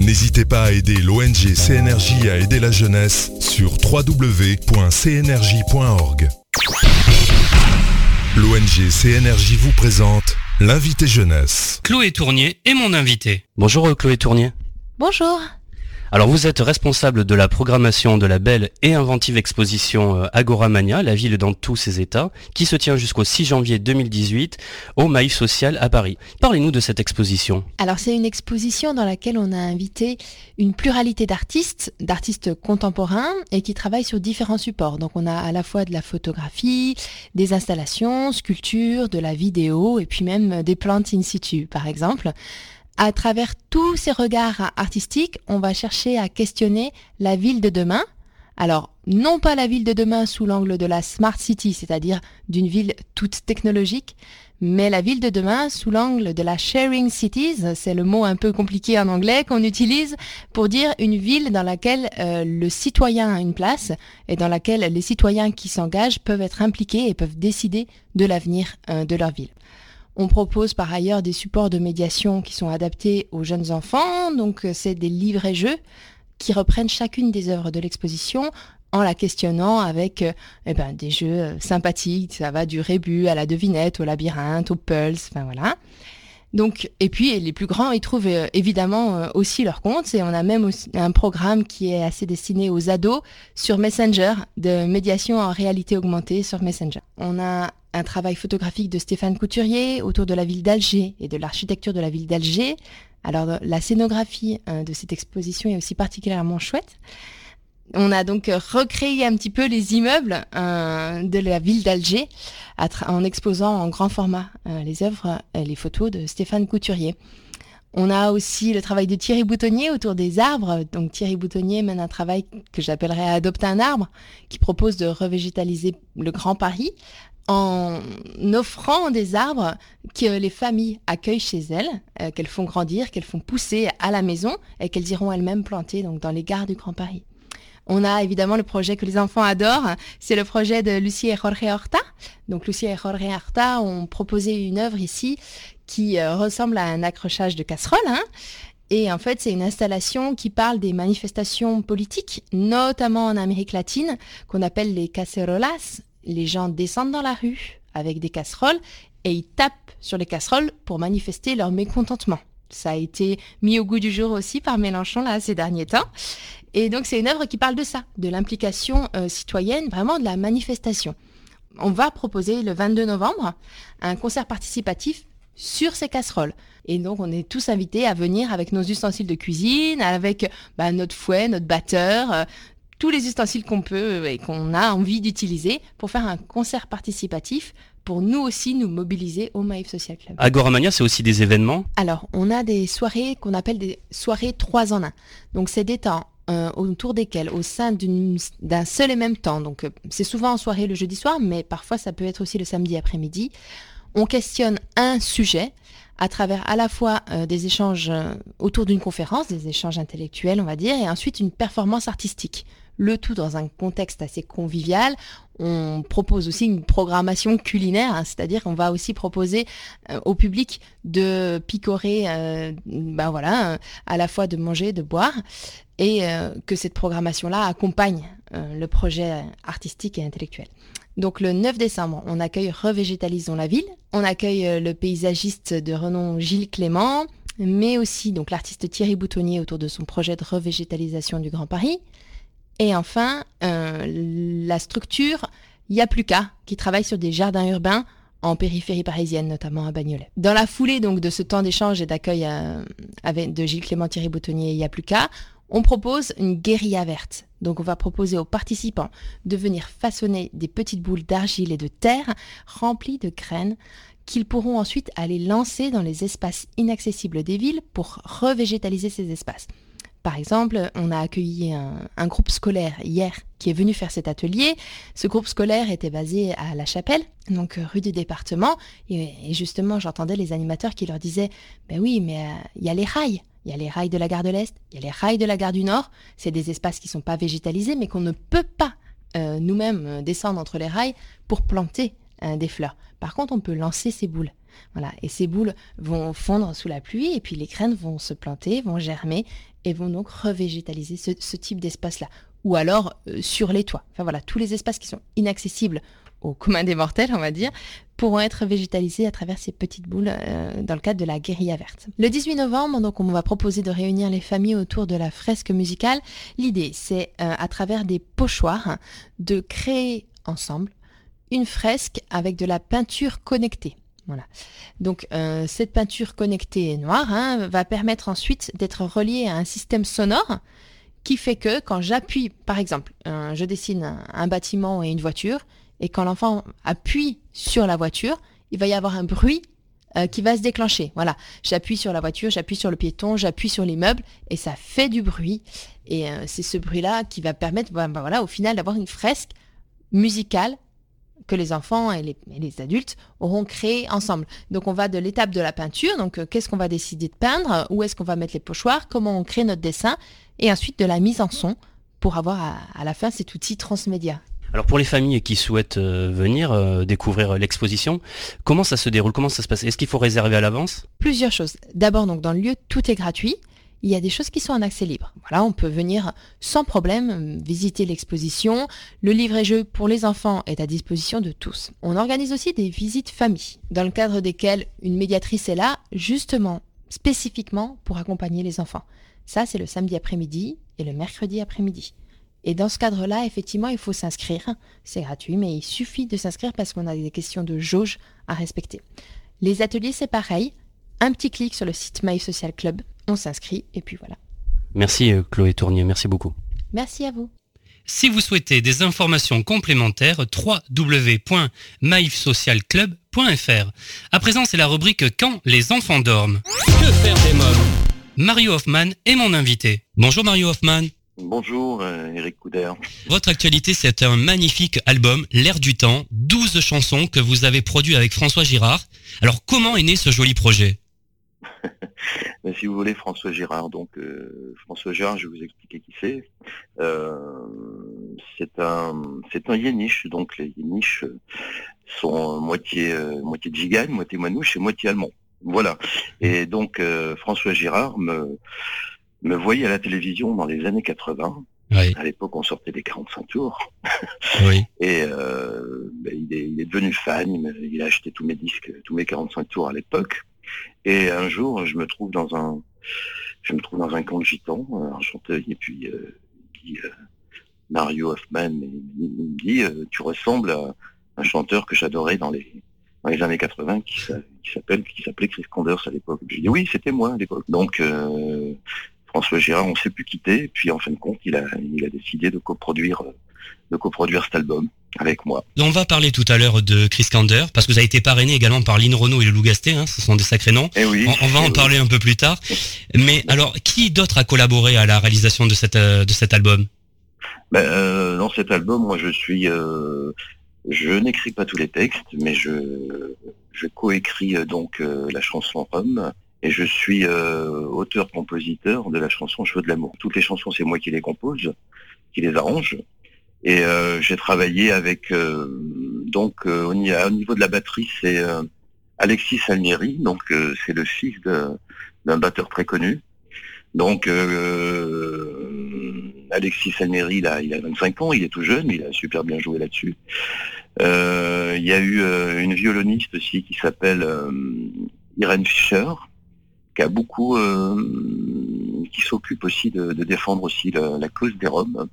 N'hésitez pas à aider l'ONG CNRJ à aider la jeunesse sur www.cnrj.org. L'ONG CNRJ vous présente l'invité jeunesse. Chloé Tournier est mon invité. Bonjour Chloé Tournier. Bonjour. Alors vous êtes responsable de la programmation de la belle et inventive exposition euh, Agoramania, la ville dans tous ses états, qui se tient jusqu'au 6 janvier 2018 au Maïf Social à Paris. Parlez-nous de cette exposition. Alors c'est une exposition dans laquelle on a invité une pluralité d'artistes, d'artistes contemporains et qui travaillent sur différents supports. Donc on a à la fois de la photographie, des installations, sculptures, de la vidéo et puis même des plantes in situ par exemple à travers tous ces regards artistiques, on va chercher à questionner la ville de demain. Alors, non pas la ville de demain sous l'angle de la Smart City, c'est-à-dire d'une ville toute technologique, mais la ville de demain sous l'angle de la Sharing Cities, c'est le mot un peu compliqué en anglais qu'on utilise pour dire une ville dans laquelle euh, le citoyen a une place et dans laquelle les citoyens qui s'engagent peuvent être impliqués et peuvent décider de l'avenir euh, de leur ville. On propose par ailleurs des supports de médiation qui sont adaptés aux jeunes enfants. Donc euh, c'est des livres et jeux qui reprennent chacune des œuvres de l'exposition en la questionnant avec euh, eh ben, des jeux euh, sympathiques. Ça va du rébut à la devinette, au labyrinthe, au pulse, enfin voilà. Donc, et puis les plus grands, ils trouvent évidemment aussi leur compte. Et on a même un programme qui est assez destiné aux ados sur Messenger, de médiation en réalité augmentée sur Messenger. On a un travail photographique de Stéphane Couturier autour de la ville d'Alger et de l'architecture de la ville d'Alger. Alors la scénographie euh, de cette exposition est aussi particulièrement chouette. On a donc recréé un petit peu les immeubles euh, de la ville d'Alger en exposant en grand format euh, les œuvres et les photos de Stéphane Couturier. On a aussi le travail de Thierry Boutonnier autour des arbres. Donc Thierry Boutonnier mène un travail que j'appellerais Adopter un arbre, qui propose de revégétaliser le Grand Paris en offrant des arbres que les familles accueillent chez elles, euh, qu'elles font grandir, qu'elles font pousser à la maison et qu'elles iront elles-mêmes planter donc dans les gares du Grand Paris. On a évidemment le projet que les enfants adorent, c'est le projet de Lucie et Jorge Horta. Donc Lucie et Jorge Horta ont proposé une œuvre ici qui euh, ressemble à un accrochage de casserole. Hein. Et en fait, c'est une installation qui parle des manifestations politiques, notamment en Amérique latine, qu'on appelle les cacerolas, les gens descendent dans la rue avec des casseroles et ils tapent sur les casseroles pour manifester leur mécontentement. Ça a été mis au goût du jour aussi par Mélenchon là ces derniers temps. Et donc c'est une œuvre qui parle de ça, de l'implication euh, citoyenne, vraiment de la manifestation. On va proposer le 22 novembre un concert participatif sur ces casseroles. Et donc on est tous invités à venir avec nos ustensiles de cuisine, avec bah, notre fouet, notre batteur, euh, tous les ustensiles qu'on peut et qu'on a envie d'utiliser pour faire un concert participatif pour nous aussi nous mobiliser au Maïf Social Club. Agoramania, c'est aussi des événements? Alors, on a des soirées qu'on appelle des soirées 3 en 1. Donc, c'est des temps euh, autour desquels, au sein d'un seul et même temps, donc euh, c'est souvent en soirée le jeudi soir, mais parfois ça peut être aussi le samedi après-midi, on questionne un sujet à travers à la fois euh, des échanges autour d'une conférence, des échanges intellectuels, on va dire, et ensuite une performance artistique le tout dans un contexte assez convivial. On propose aussi une programmation culinaire, hein, c'est-à-dire qu'on va aussi proposer euh, au public de picorer, euh, ben voilà, à la fois de manger, de boire, et euh, que cette programmation-là accompagne le projet artistique et intellectuel. Donc le 9 décembre, on accueille Revégétalisons la ville, on accueille le paysagiste de renom Gilles Clément, mais aussi donc l'artiste Thierry Boutonnier autour de son projet de revégétalisation du Grand Paris. Et enfin, euh, la structure Yapluka, qui travaille sur des jardins urbains en périphérie parisienne, notamment à Bagnolet. Dans la foulée donc de ce temps d'échange et d'accueil euh, de Gilles Clément Thierry Boutonnier et Yapluka, on propose une guérilla verte. Donc on va proposer aux participants de venir façonner des petites boules d'argile et de terre remplies de graines qu'ils pourront ensuite aller lancer dans les espaces inaccessibles des villes pour revégétaliser ces espaces. Par exemple, on a accueilli un, groupe scolaire hier qui est venu faire cet atelier. Ce groupe scolaire était basé à La Chapelle, donc euh, rue du département. Et, justement, j'entendais les animateurs qui leur disaient, ben oui, mais euh, il y a les rails. Il y a les rails de la gare de l'Est, il y a les rails de la gare du Nord. C'est des espaces qui sont pas végétalisés, mais qu'on ne peut pas euh, nous-mêmes descendre entre les rails pour planter euh, des fleurs. Par contre, on peut lancer ces boules. Voilà, et ces boules vont fondre sous la pluie et puis les graines vont se planter, vont germer et vont donc revégétaliser ce, type d'espace-là. Ou alors euh, sur les toits. Enfin voilà, tous les espaces qui sont inaccessibles au commun des mortels, on va dire, pourront être végétalisés à travers ces petites boules euh, dans le cadre de la guérilla verte. Le 18 novembre, donc, on va proposer de réunir les familles autour de la fresque musicale. L'idée, c'est euh, à travers des pochoirs de créer ensemble une fresque avec de la peinture connectée. Donc euh, cette peinture connectée noire hein, va permettre ensuite d'être reliée à un système sonore qui fait que quand j'appuie, par exemple, euh, je dessine un, bâtiment et une voiture, et quand l'enfant appuie sur la voiture, il va y avoir un bruit euh, qui va se déclencher. Voilà, j'appuie sur la voiture, j'appuie sur le piéton, j'appuie sur l'immeuble, et ça fait du bruit. Et c'est ce bruit-là qui va permettre, ben, ben, voilà, au final, d'avoir une fresque musicale que les enfants et les, et les adultes auront créé ensemble. Donc on va de l'étape de la peinture, donc euh, qu'est-ce qu'on va décider de peindre, où est-ce qu'on va mettre les pochoirs, comment on crée notre dessin, et ensuite de la mise en son pour avoir à, à la fin cet outil transmédia. Alors pour les familles qui souhaitent euh, venir euh, découvrir l'exposition, comment ça se déroule? Comment ça se passe? Est-ce qu'il faut réserver à l'avance? Plusieurs choses. D'abord, donc dans le lieu, tout est gratuit. Il y a des choses qui sont en accès libre. Voilà, on peut venir sans problème euh, visiter l'exposition. Le livret-jeu pour les enfants est à disposition de tous. On organise aussi des visites famille, dans le cadre desquelles une médiatrice est là, justement, spécifiquement pour accompagner les enfants. Ça, c'est le samedi après-midi et le mercredi après-midi. Et dans ce cadre-là, effectivement, il faut s'inscrire. C'est gratuit, mais il suffit de s'inscrire parce qu'on a des questions de jauge à respecter. Les ateliers, c'est pareil. Un petit clic sur le site My Social Club, on s'inscrit et puis voilà. Merci euh, Chloé Tournier, merci beaucoup. Merci à vous. Si vous souhaitez des informations complémentaires, www.maifsocialclub.fr. À présent, c'est la rubrique Quand les enfants dorment. Que faire des mômes? Mario Hoffman est mon invité. Bonjour Mario Hoffman. Bonjour, euh, Eric Couder. Votre actualité, c'est un magnifique album, L'air du temps, 12 chansons que vous avez produit avec François Girard. Alors, comment est né ce joli projet? si vous voulez, François Girard. Donc, euh, François Girard, je vais vous expliquer qui c'est. Euh, c'est un, c'est un Yéniche. Donc, les Yéniches sont moitié, euh, moitié Gigan, moitié Manouche et moitié allemand. Voilà. Et donc, euh, François Girard me, me voyait à la télévision dans les années 80. Oui. À l'époque, on sortait des 45 tours. Oui. Et euh, ben, il, est, il est devenu fan, il a acheté tous mes disques, tous mes 45 tours à l'époque. Et un jour, je me trouve dans un, je me trouve dans un camp de gitans, un chanteur, et puis euh, dit, euh, Mario Hoffman, me dit, euh, tu ressembles à un chanteur que j'adorais dans les, années 80, qui, s'a- qui s'appelle, qui s'appelait Chris Conders à l'époque. Je dis oui, c'était moi à l'époque. Donc euh, François Girard, on s'est plus quitté, puis en fin de compte, il a, décidé de coproduire, euh, de coproduire cet album avec moi. On va parler tout à l'heure de Chris Kander, parce que vous avez été parrainé également par Lynn Renault et le Loup Gasté, hein, ce sont des sacrés noms. Oui. On, on va eh en oui. parler un peu plus tard. Mais alors, qui d'autre a collaboré à la réalisation de, cette, euh, de cet album? Ben, euh, dans cet album, moi, je suis, euh, je n'écris pas tous les textes, mais je, je coécris donc euh, la chanson Rome, et je suis auteur-compositeur de la chanson Cheveux de l'amour. Toutes les chansons, c'est moi qui les compose, qui les arrange, et euh, j'ai travaillé avec, euh, donc euh, au, ni- au niveau de la batterie, c'est euh, Alexis Salmieri, donc euh, c'est le fils d'un batteur très connu. Donc euh, Alexis Salmieri, il a, il a 25 ans, il est tout jeune, mais il a super bien joué là-dessus. Euh, il y a eu une violoniste aussi qui s'appelle euh, Irène Fischer, qui a beaucoup, euh, qui s'occupe aussi de, de défendre aussi la, la cause des Roms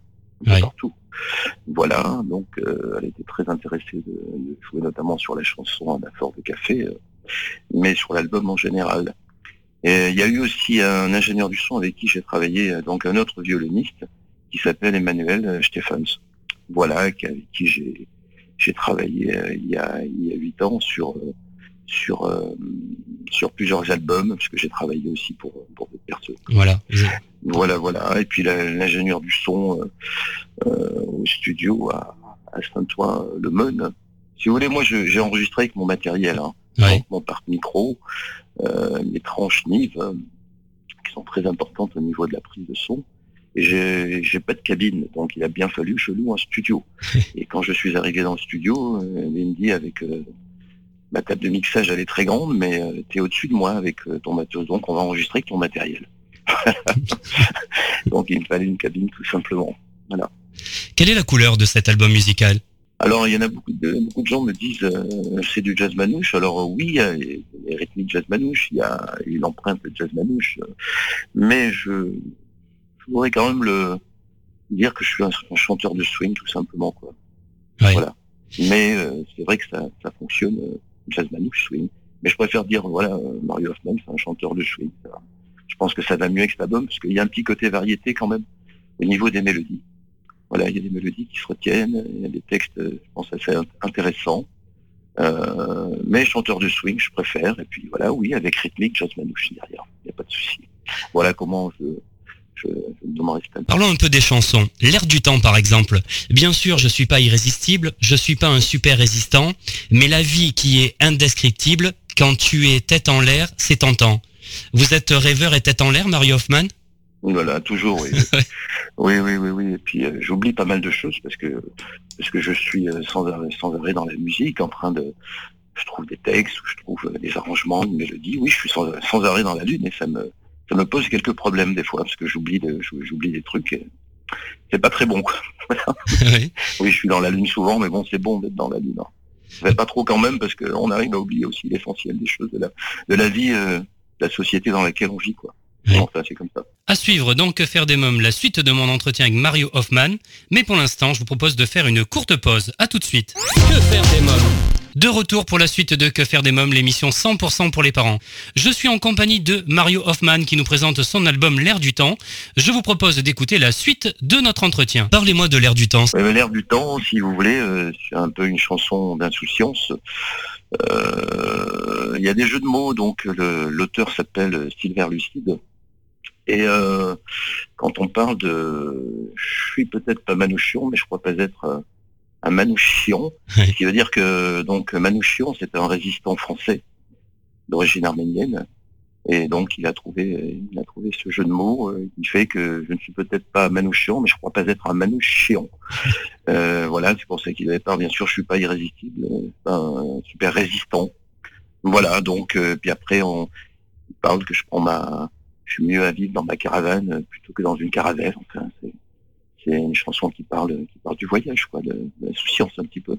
peu Oui. partout. Voilà, donc euh, elle était très intéressée de, jouer notamment sur la chanson Un fort de café, euh, mais sur l'album en général. Il y a eu aussi un ingénieur du son avec qui j'ai travaillé, euh, donc un autre violoniste qui s'appelle Emmanuel Stephens. Voilà, avec qui j'ai travaillé il y a il y a huit ans sur sur euh, sur plusieurs albums, parce que j'ai travaillé aussi pour pour d'autres personnes. Voilà. Voilà, voilà. Et puis l'ingénieur du son euh, euh, au studio à, à Saint-Ouen, le Meun. Si vous voulez, moi j'ai enregistré avec mon matériel, hein, Ouais. Mon parc micro, mes tranches Nive, qui sont très importantes au niveau de la prise de son. Et j'ai pas de cabine, donc il a bien fallu que je loue un studio. Et quand je suis arrivé dans le studio, dit avec ma table de mixage, elle est très grande, mais euh, tu es au-dessus de moi avec euh, ton matériel, donc on va enregistrer avec ton matériel. donc il me fallait une cabine tout simplement. Quelle est la couleur de cet album musical? Alors il y en a beaucoup de, beaucoup de gens me disent euh, c'est du jazz manouche. Alors euh, oui, il y a les, rythmiques jazz manouche, il y a une empreinte de jazz manouche, mais je, je voudrais quand même le dire que je suis un, un chanteur de swing tout simplement quoi. Ouais. Voilà. Mais euh, c'est vrai que ça, ça fonctionne euh, jazz manouche swing. Mais je préfère dire voilà euh, Mario Hoffman c'est un chanteur de swing. Je pense que ça va mieux avec cet album parce qu'il y a un petit côté variété quand même au niveau des mélodies. Voilà, il y a des mélodies qui se retiennent, il y a des textes, euh, je pense, assez int- intéressants. Euh, mais chanteur de swing, je préfère. Et puis voilà, oui, avec rythmique, jazz manouche derrière, il n'y a pas de souci. Voilà comment je, je, je me. Parlons un peu des chansons. L'air du temps, par exemple. Bien sûr, je suis pas irrésistible, je suis pas un super résistant, mais la vie qui est indescriptible, quand tu es tête en l'air, c'est tentant. Vous êtes rêveur et tête en l'air, Mario Hoffman Voilà, toujours, oui. oui, oui, oui, oui. Et puis euh, j'oublie pas mal de choses parce que parce que je suis euh, sans arrêt, sans arrêt dans la musique, en train de je trouve des textes, je trouve euh, des arrangements, une mélodie. Oui, je suis sans, sans arrêt dans la lune et ça me ça me pose quelques problèmes des fois parce que j'oublie de- j'oublie des trucs. C'est pas très bon. Quoi. Oui. Oui, je suis dans la lune souvent, mais bon, c'est bon d'être dans la lune. hein. Mais pas trop quand même parce qu'on arrive à oublier aussi l'essentiel des choses de la de la vie, euh, de la société dans laquelle on vit, quoi. Oui. Ça c'est comme ça. À suivre donc Que faire des mômes, la suite de mon entretien avec Mario Hoffman. Mais pour l'instant, je vous propose de faire une courte pause. À tout de suite. Que faire des mômes? De retour pour la suite de Que faire des mômes, l'émission 100% pour les parents. Je suis en compagnie de Mario Hoffman qui nous présente son album L'air du temps. Je vous propose d'écouter la suite de notre entretien. Parlez-moi de L'air du temps. L'air du temps, si vous voulez, euh, c'est un peu une chanson d'insouciance. Euh, Il y a des jeux de mots, donc l'auteur s'appelle Silver Lucide. Et euh, quand on parle de... Je suis peut-être pas Manouchion, mais je crois pas être Manouchion. Ce qui veut dire que donc Manouchion, c'était un résistant français d'origine arménienne. Et donc il a trouvé, il a trouvé ce jeu de mots euh, qui fait que je ne suis peut-être pas Manouchian, mais je crois pas être un Manouchian. Euh, voilà, c'est pour ça qu'il avait part. Bien sûr, je suis pas irrésistible, euh, un super résistant. Voilà, donc euh, puis après on il parle que je prends ma, je suis mieux à vivre dans ma caravane plutôt que dans une caravelle. Enfin, c'est c'est une chanson qui parle, qui parle du voyage, quoi, de, de l'insouciance un petit peu.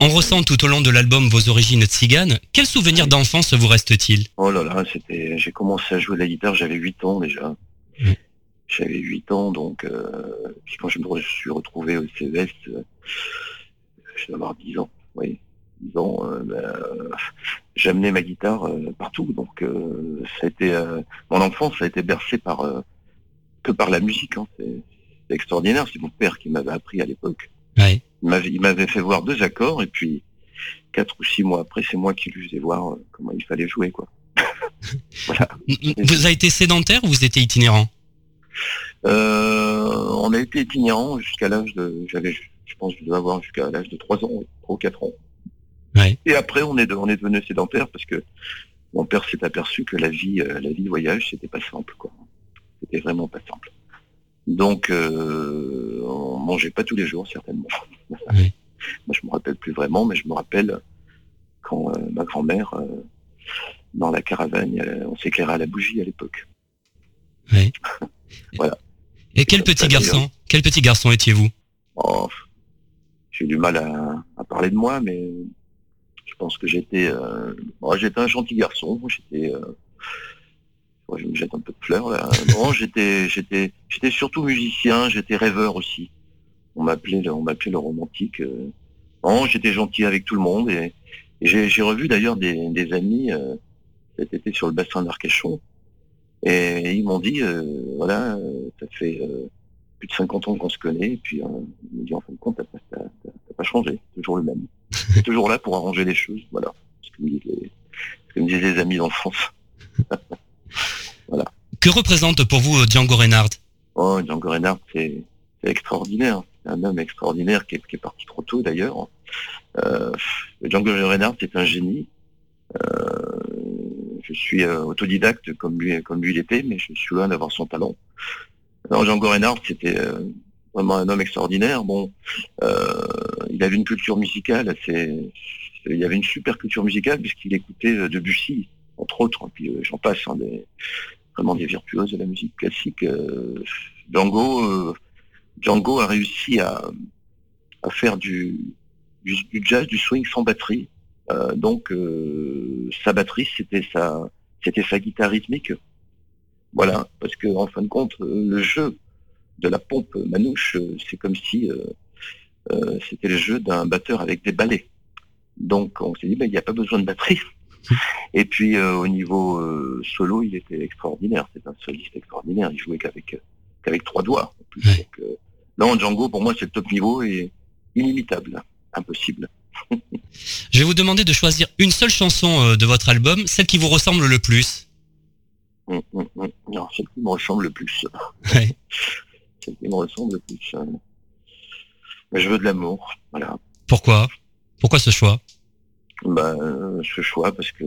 On ressent tout au long de l'album vos origines tziganes. Quel souvenir d'enfance vous reste-t-il? Oh là là, c'était. J'ai commencé à jouer de la guitare, j'avais 8 ans déjà. Mm. J'avais 8 ans, donc euh, puis quand je me suis retrouvé au CES, euh, je dois avoir 10 ans, oui. 10 ans, euh, euh, j'amenais ma guitare euh, partout, donc ça a été mon enfance a été bercée par que par la musique, hein. c'est c'est extraordinaire, c'est mon père qui m'avait appris à l'époque. Il m'avait, fait voir deux accords et puis quatre ou six mois après, c'est moi qui lui faisais voir euh, comment il fallait jouer, quoi. voilà. Vous avez été sédentaire ou vous étiez itinérant? Euh, on a été itinérant jusqu'à l'âge de, j'avais, je pense, que je devais avoir jusqu'à l'âge de trois ans, trois ou quatre ans. Ouais. Et après, on est, de- on est devenu sédentaire parce que mon père s'est aperçu que la vie, euh, la vie voyage, c'était pas simple, quoi. C'était vraiment pas simple. Donc, euh, on mangeait pas tous les jours, certainement. Oui. Moi, je me rappelle plus vraiment, mais je me rappelle quand euh, ma grand-mère, euh, dans la caravane, on s'éclairait à la bougie à l'époque. Et quel petit garçon Quel petit garçon étiez-vous? Oh, j'ai du mal à, à parler de moi, mais je pense que j'étais, j'étais un gentil garçon. J'étais, ouais, je me jette un peu de fleurs là. Non, j'étais, j'étais, j'étais surtout musicien. J'étais rêveur aussi. On m'appelait, le- on m'appelait le romantique. euh. Non, j'étais gentil avec tout le monde et, et j'ai, revu d'ailleurs des, des amis euh, cet été sur le bassin d'Arcachon et ils m'ont dit, euh, voilà, euh, ça fait euh, plus de 50 ans qu'on se connaît, et puis euh, il me dit en fin de compte, t'as pas, changé, toujours le même. T'es toujours là pour arranger les choses, voilà. Ce que me disent les, ce que me disent les amis d'enfance. Que représente pour vous Django Reinhardt? Oh, Django Reinhardt, c'est extraordinaire. C'est un homme extraordinaire qui est, qui est parti trop tôt d'ailleurs. Euh, Django Reinhardt c'est un génie. Euh, je suis euh, autodidacte comme lui, comme lui l'était, mais je suis loin d'avoir son talent. Alors Django Reinhardt, c'était euh, vraiment un homme extraordinaire. Bon, euh, il avait une culture musicale assez. Il y avait une super culture musicale puisqu'il écoutait euh, Debussy, entre autres. Puis euh, j'en passe, hein, vraiment des virtuoses de la musique classique. Euh, Django, euh, Django a réussi à, faire du, jazz, du swing sans batterie. Donc sa batterie, c'était sa, c'était sa guitare rythmique. Voilà, parce que en fin de compte, le jeu de la pompe manouche, c'est comme si c'était le jeu d'un batteur avec des balais. Donc on s'est dit, ben, il n'y a pas besoin de batterie. Et puis euh, au niveau euh, solo, il était extraordinaire. C'est un soliste extraordinaire. Il jouait qu'avec euh, qu'avec trois doigts. En plus. Donc, euh, non, Django, pour moi, c'est le top niveau et inimitable, impossible. Je vais vous demander de choisir une seule chanson de votre album, celle qui vous ressemble le plus. Hum, hum, hum. Non, celle qui me ressemble le plus. Ouais. Celle qui me ressemble le plus. euh, Je veux de l'amour. Voilà. Pourquoi? Pourquoi ce choix? Ben, euh, ce choix, parce que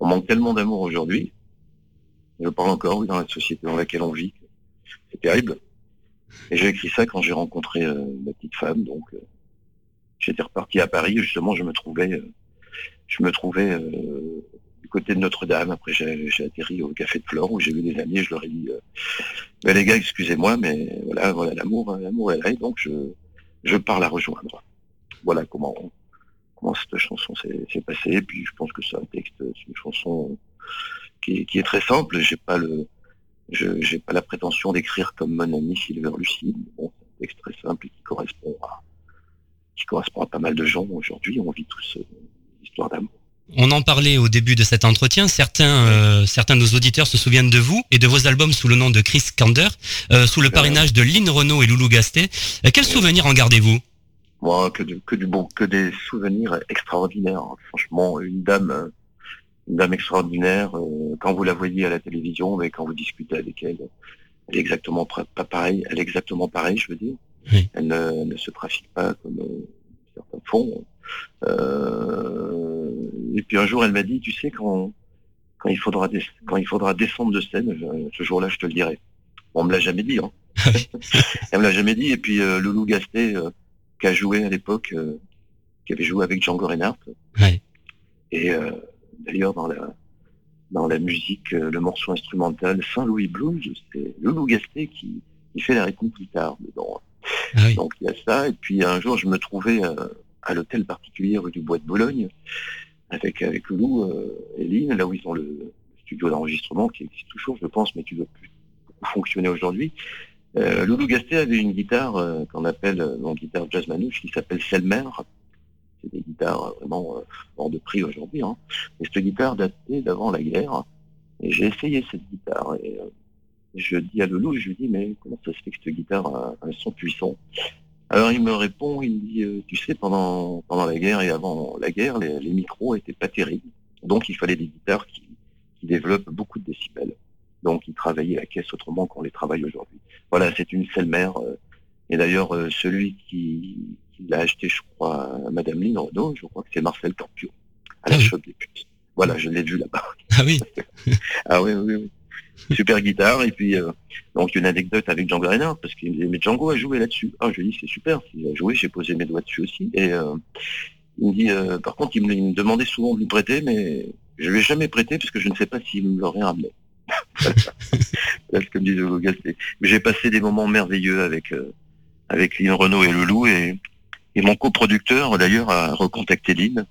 on manque tellement d'amour aujourd'hui. Je parle encore, dans la société dans laquelle on vit. C'est terrible. Et j'ai écrit ça quand j'ai rencontré euh, ma petite femme, donc euh, j'étais reparti à Paris. Justement, je me trouvais, euh, je me trouvais euh, du côté de Notre-Dame. Après, j'ai atterri au Café de Flore où j'ai vu des amis. Et je leur ai dit, Ben, les gars, excusez-moi, mais voilà, voilà, l'amour, l'amour est là. Et donc, je, je pars la rejoindre. Voilà comment comment cette chanson s'est passée. Et puis je pense que c'est un texte, c'est une chanson qui est, qui est très simple. J'ai pas le, je j'ai pas la prétention d'écrire comme mon ami Silver Lucide. Bon, c'est un texte très simple et qui correspond à qui correspond à pas mal de gens aujourd'hui. On vit tous euh, une histoire d'amour. On en parlait au début de cet entretien. Certains, euh, certains de nos auditeurs se souviennent de vous et de vos albums sous le nom de Chris Kander, euh, sous le parrainage de Lynn Renault et Loulou Gastet. Euh, quels souvenirs en gardez-vous? Moi, que du, que du bon, que des souvenirs extraordinaires. Franchement, une dame, une dame extraordinaire. euh, quand vous la voyez à la télévision, mais quand vous discutez avec elle, elle est exactement pas pareille. Elle est exactement pareille, je veux dire. Oui. Elle ne, elle ne se trafique pas comme euh, certains font. Euh, et puis un jour, elle m'a dit, tu sais, quand quand il faudra quand il faudra descendre de scène, je- ce jour-là, je te le dirai. On me l'a jamais dit. Hein. elle me l'a jamais dit. Et puis euh, Loulou euh, qui a joué à l'époque, euh, qui avait joué avec Django Reinhardt. Ouais. Et euh, d'ailleurs, dans la, dans la musique, euh, le morceau instrumental Saint-Louis Blues, c'est Loulou Gastet qui, qui fait la rythmique guitare dedans. Ah oui. Donc il y a ça. Et puis un jour, je me trouvais à l'hôtel particulier rue du Bois de Bologne avec, avec Loulou et Lynn, là où ils ont le studio d'enregistrement qui existe toujours, je pense, mais qui ne doit plus fonctionner aujourd'hui. Euh, Loulou Gastet avait une guitare euh, qu'on appelle euh, une guitare jazz manouche qui s'appelle Selmer. C'est des guitares euh, vraiment euh, hors de prix aujourd'hui. Hein. Et cette guitare datait d'avant la guerre. Et j'ai essayé cette guitare. Et euh, je dis à Loulou, je lui dis, mais comment ça se fait que cette guitare a un son puissant? Alors il me répond, il me dit, euh, tu sais, pendant, la guerre et avant la guerre, les, micros étaient pas terribles. Donc il fallait des guitares qui développent beaucoup de décibels. Donc ils travaillaient la caisse autrement qu'on les travaille aujourd'hui. Voilà, c'est une Selmer. euh, et d'ailleurs, euh, celui qui, qui l'a acheté, je crois, à Madame Lynn Renault, je crois que c'est Marcel Torpio, à la Ah oui. des putes. Voilà, je l'ai vu là-bas. Ah oui. Ah oui, oui, oui. Super guitare. Et puis, euh, donc, une anecdote avec Django Reinhardt, parce qu'il me disait, mais Django a joué là-dessus. Ah, je lui dis, c'est super. S'il a joué, j'ai posé mes doigts dessus aussi. Et euh, il me dit, euh, par contre, il me, il me demandait souvent de lui prêter, mais je lui ai jamais prêté parce que je ne sais pas s'il me l'aurait ramené. Voilà ce que me disait. Mais j'ai passé des moments merveilleux avec, euh, avec Lynn Renault et Loulou. Et, et mon coproducteur, d'ailleurs, a recontacté Lynn.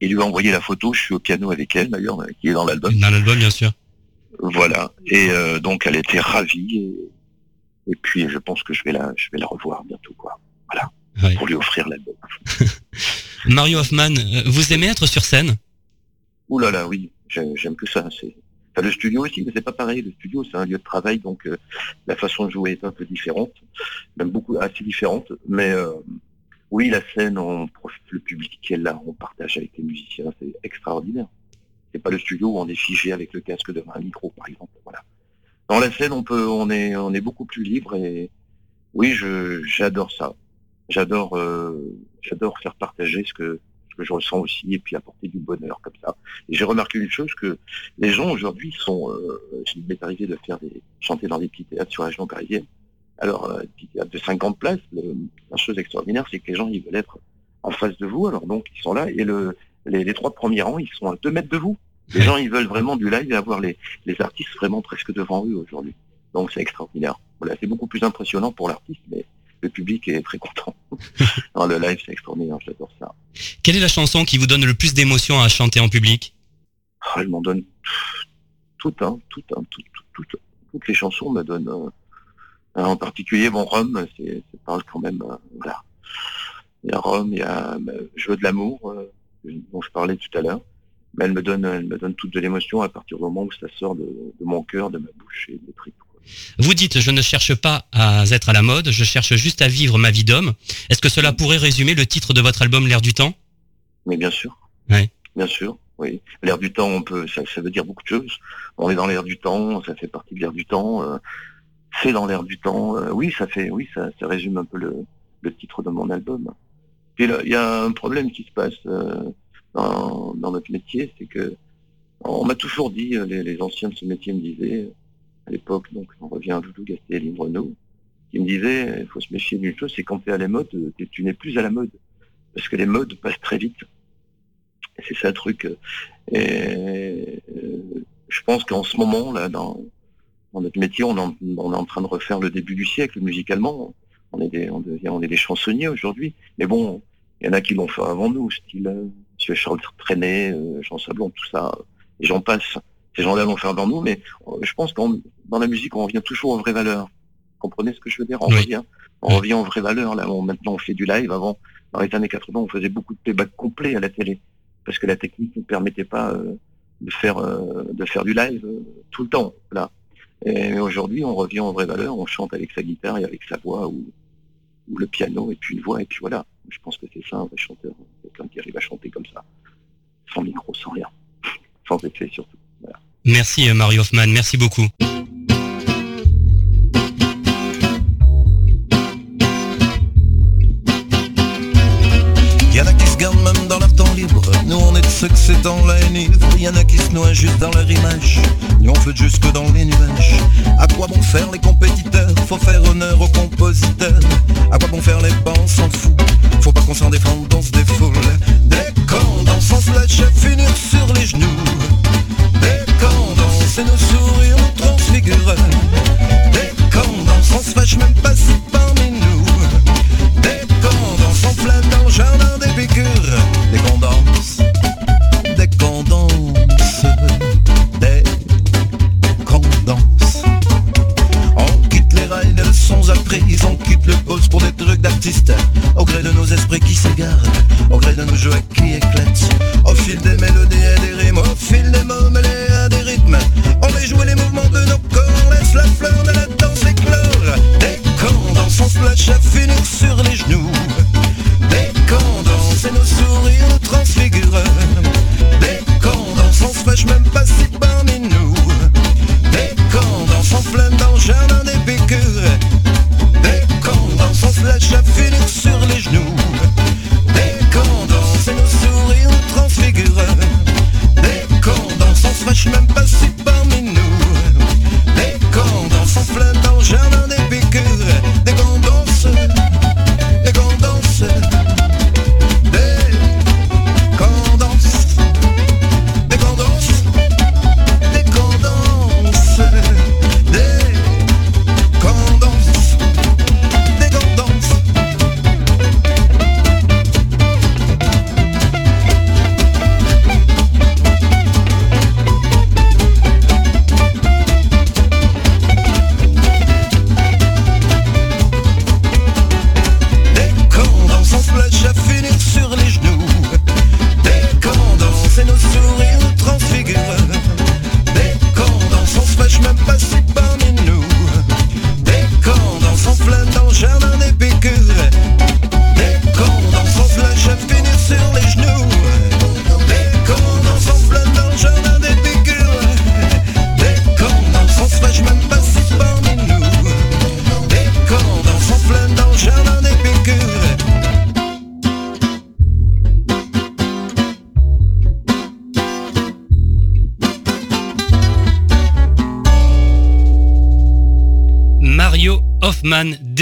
Il lui a envoyé la photo. Je suis au piano avec elle, d'ailleurs, euh, qui est dans l'album. Dans l'album, bien sûr. Voilà. Et euh, donc elle était ravie. Et, et puis je pense que je vais la, je vais la revoir bientôt, quoi. Ouais. Pour lui offrir l'album. Mario Hoffman, vous aimez être sur scène? Ouh là là, oui, j'aime j'aime que ça. C'est enfin, le studio aussi, mais c'est pas pareil. Le studio, c'est un lieu de travail, donc euh, la façon de jouer est un peu différente, même beaucoup assez différente. Mais euh, oui, la scène, on profite, le public qui est là, on partage avec les musiciens, c'est extraordinaire. C'est pas le studio où on est figé avec le casque devant un micro, par exemple. Voilà. Dans la scène, on peut, on est, on est beaucoup plus libre et oui, j'adore ça. J'adore, euh, j'adore faire partager ce que, que je ressens aussi et puis apporter du bonheur comme ça. Et j'ai remarqué une chose que les gens aujourd'hui sont, euh, il m'est arrivé de faire des, chanter dans des petits théâtres sur la région parisienne. Alors, euh, petit théâtre de 50 places, la chose extraordinaire, c'est que les gens, ils veulent être en face de vous, alors donc ils sont là, et le, les, les trois premiers rangs, ils sont à deux mètres de vous. Les gens, ils veulent vraiment du live et avoir les, les artistes vraiment presque devant eux aujourd'hui. Donc c'est extraordinaire. Voilà, c'est beaucoup plus impressionnant pour l'artiste, mais le public est très content. Non, le live, c'est extraordinaire, j'adore ça. Quelle est la chanson qui vous donne le plus d'émotion à chanter en public? Ah, elle m'en donne tout, hein, tout, hein, tout, tout, tout- toutes les chansons me donnent. euh, en particulier, bon, Rome, c'est, parle quand même. euh, voilà. Il y a Rome, il y a euh, Jeu de l'amour, euh, dont je parlais tout à l'heure. Mais elle me donne, elle me donne toute de l'émotion à partir du moment où ça sort de, de mon cœur, de ma bouche et de mes tripes. Vous dites je ne cherche pas à être à la mode, je cherche juste à vivre ma vie d'homme. Est-ce que cela pourrait résumer le titre de votre album L'air du temps? Mais bien sûr. Ouais. Bien sûr, oui. L'air du temps, on peut, ça, ça veut dire beaucoup de choses. On est dans l'air du temps, ça fait partie de l'air du temps. euh, c'est dans l'air du temps. euh, oui, ça fait, oui, ça, ça résume un peu le, le titre de mon album. Puis il y a un problème qui se passe euh, dans, dans notre métier, c'est que on m'a toujours dit, les, les anciens de ce métier me disaient, à l'époque, donc on revient à et Lynn Renault, qui me disaient, il faut se méfier d'une chose, c'est quand tu es à la mode, euh, tu n'es plus à la mode. Parce que les modes passent très vite. C'est ça le truc. euh, Et euh, je pense qu'en ce moment, là, dans, notre métier, on, est en train de refaire le début du siècle musicalement. On est des, on est des chansonniers aujourd'hui. Mais bon, il y en a qui l'ont fait avant nous, style euh, Monsieur Charles Trenet, euh, Jean Sablon, tout ça, euh, et j'en passe. Ces gens-là l'ont fait avant nous, mais euh, je pense qu'en dans la musique, on revient toujours aux vraies valeurs. Vous comprenez ce que je veux dire? On Oui. revient, on revient aux vraies valeurs. Là, on- maintenant, on fait du live. Avant, dans les années 80, on faisait beaucoup de playback complet à la télé parce que la technique ne permettait pas euh, de faire euh, de faire du live euh, tout le temps. Là. Et aujourd'hui, on revient aux vraies valeurs. On chante avec sa guitare et avec sa voix ou, ou le piano et puis une voix et puis voilà. Je pense que c'est ça un vrai chanteur, quelqu'un qui arrive à chanter comme ça, sans micro, sans rien, sans effet surtout. Merci euh, Marie Hoffman, merci beaucoup. Y'en a qui se gardent même dans leur temps libre. Nous on est de ceux que c'est dans la enivre. Y'en a qui se noient juste dans leur image. Nous on fait jusque dans les nuages. À quoi bon faire les compétiteurs? Faut faire honneur aux compositeurs. À quoi bon faire les bancs s'en fout. Faut pas qu'on s'en défende, on se défoule. Dès qu'on danse, on se lâche à finir sur les genoux. Nos sourires nous transfigurent. Dès qu'on danse, se fâche même pas si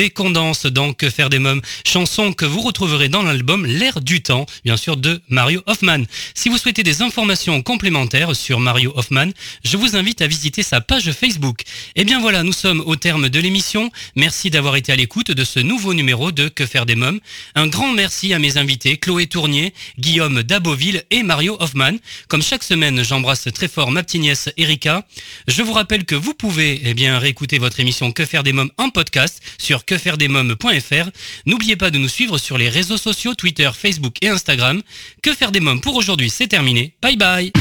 des condenses dans Que faire des mômes, chanson que vous retrouverez dans l'album L'air du temps, bien sûr de Mario Hoffman. Si vous souhaitez des informations complémentaires sur Mario Hoffman, je vous invite à visiter sa page Facebook. Et bien voilà, nous sommes au terme de l'émission. Merci d'avoir été à l'écoute de ce nouveau numéro de Que faire des mômes. Un grand merci à mes invités Chloé Tournier, Guillaume Daboville et Mario Hoffman. Comme chaque semaine, j'embrasse très fort ma petite nièce Erika. Je vous rappelle que vous pouvez eh bien réécouter votre émission Que faire des mômes en podcast sur quefairedesmômes.fr. N'oubliez pas de nous suivre sur les réseaux sociaux Twitter, Facebook et Instagram. Que faire des mômes pour aujourd'hui, c'est terminé. Bye bye.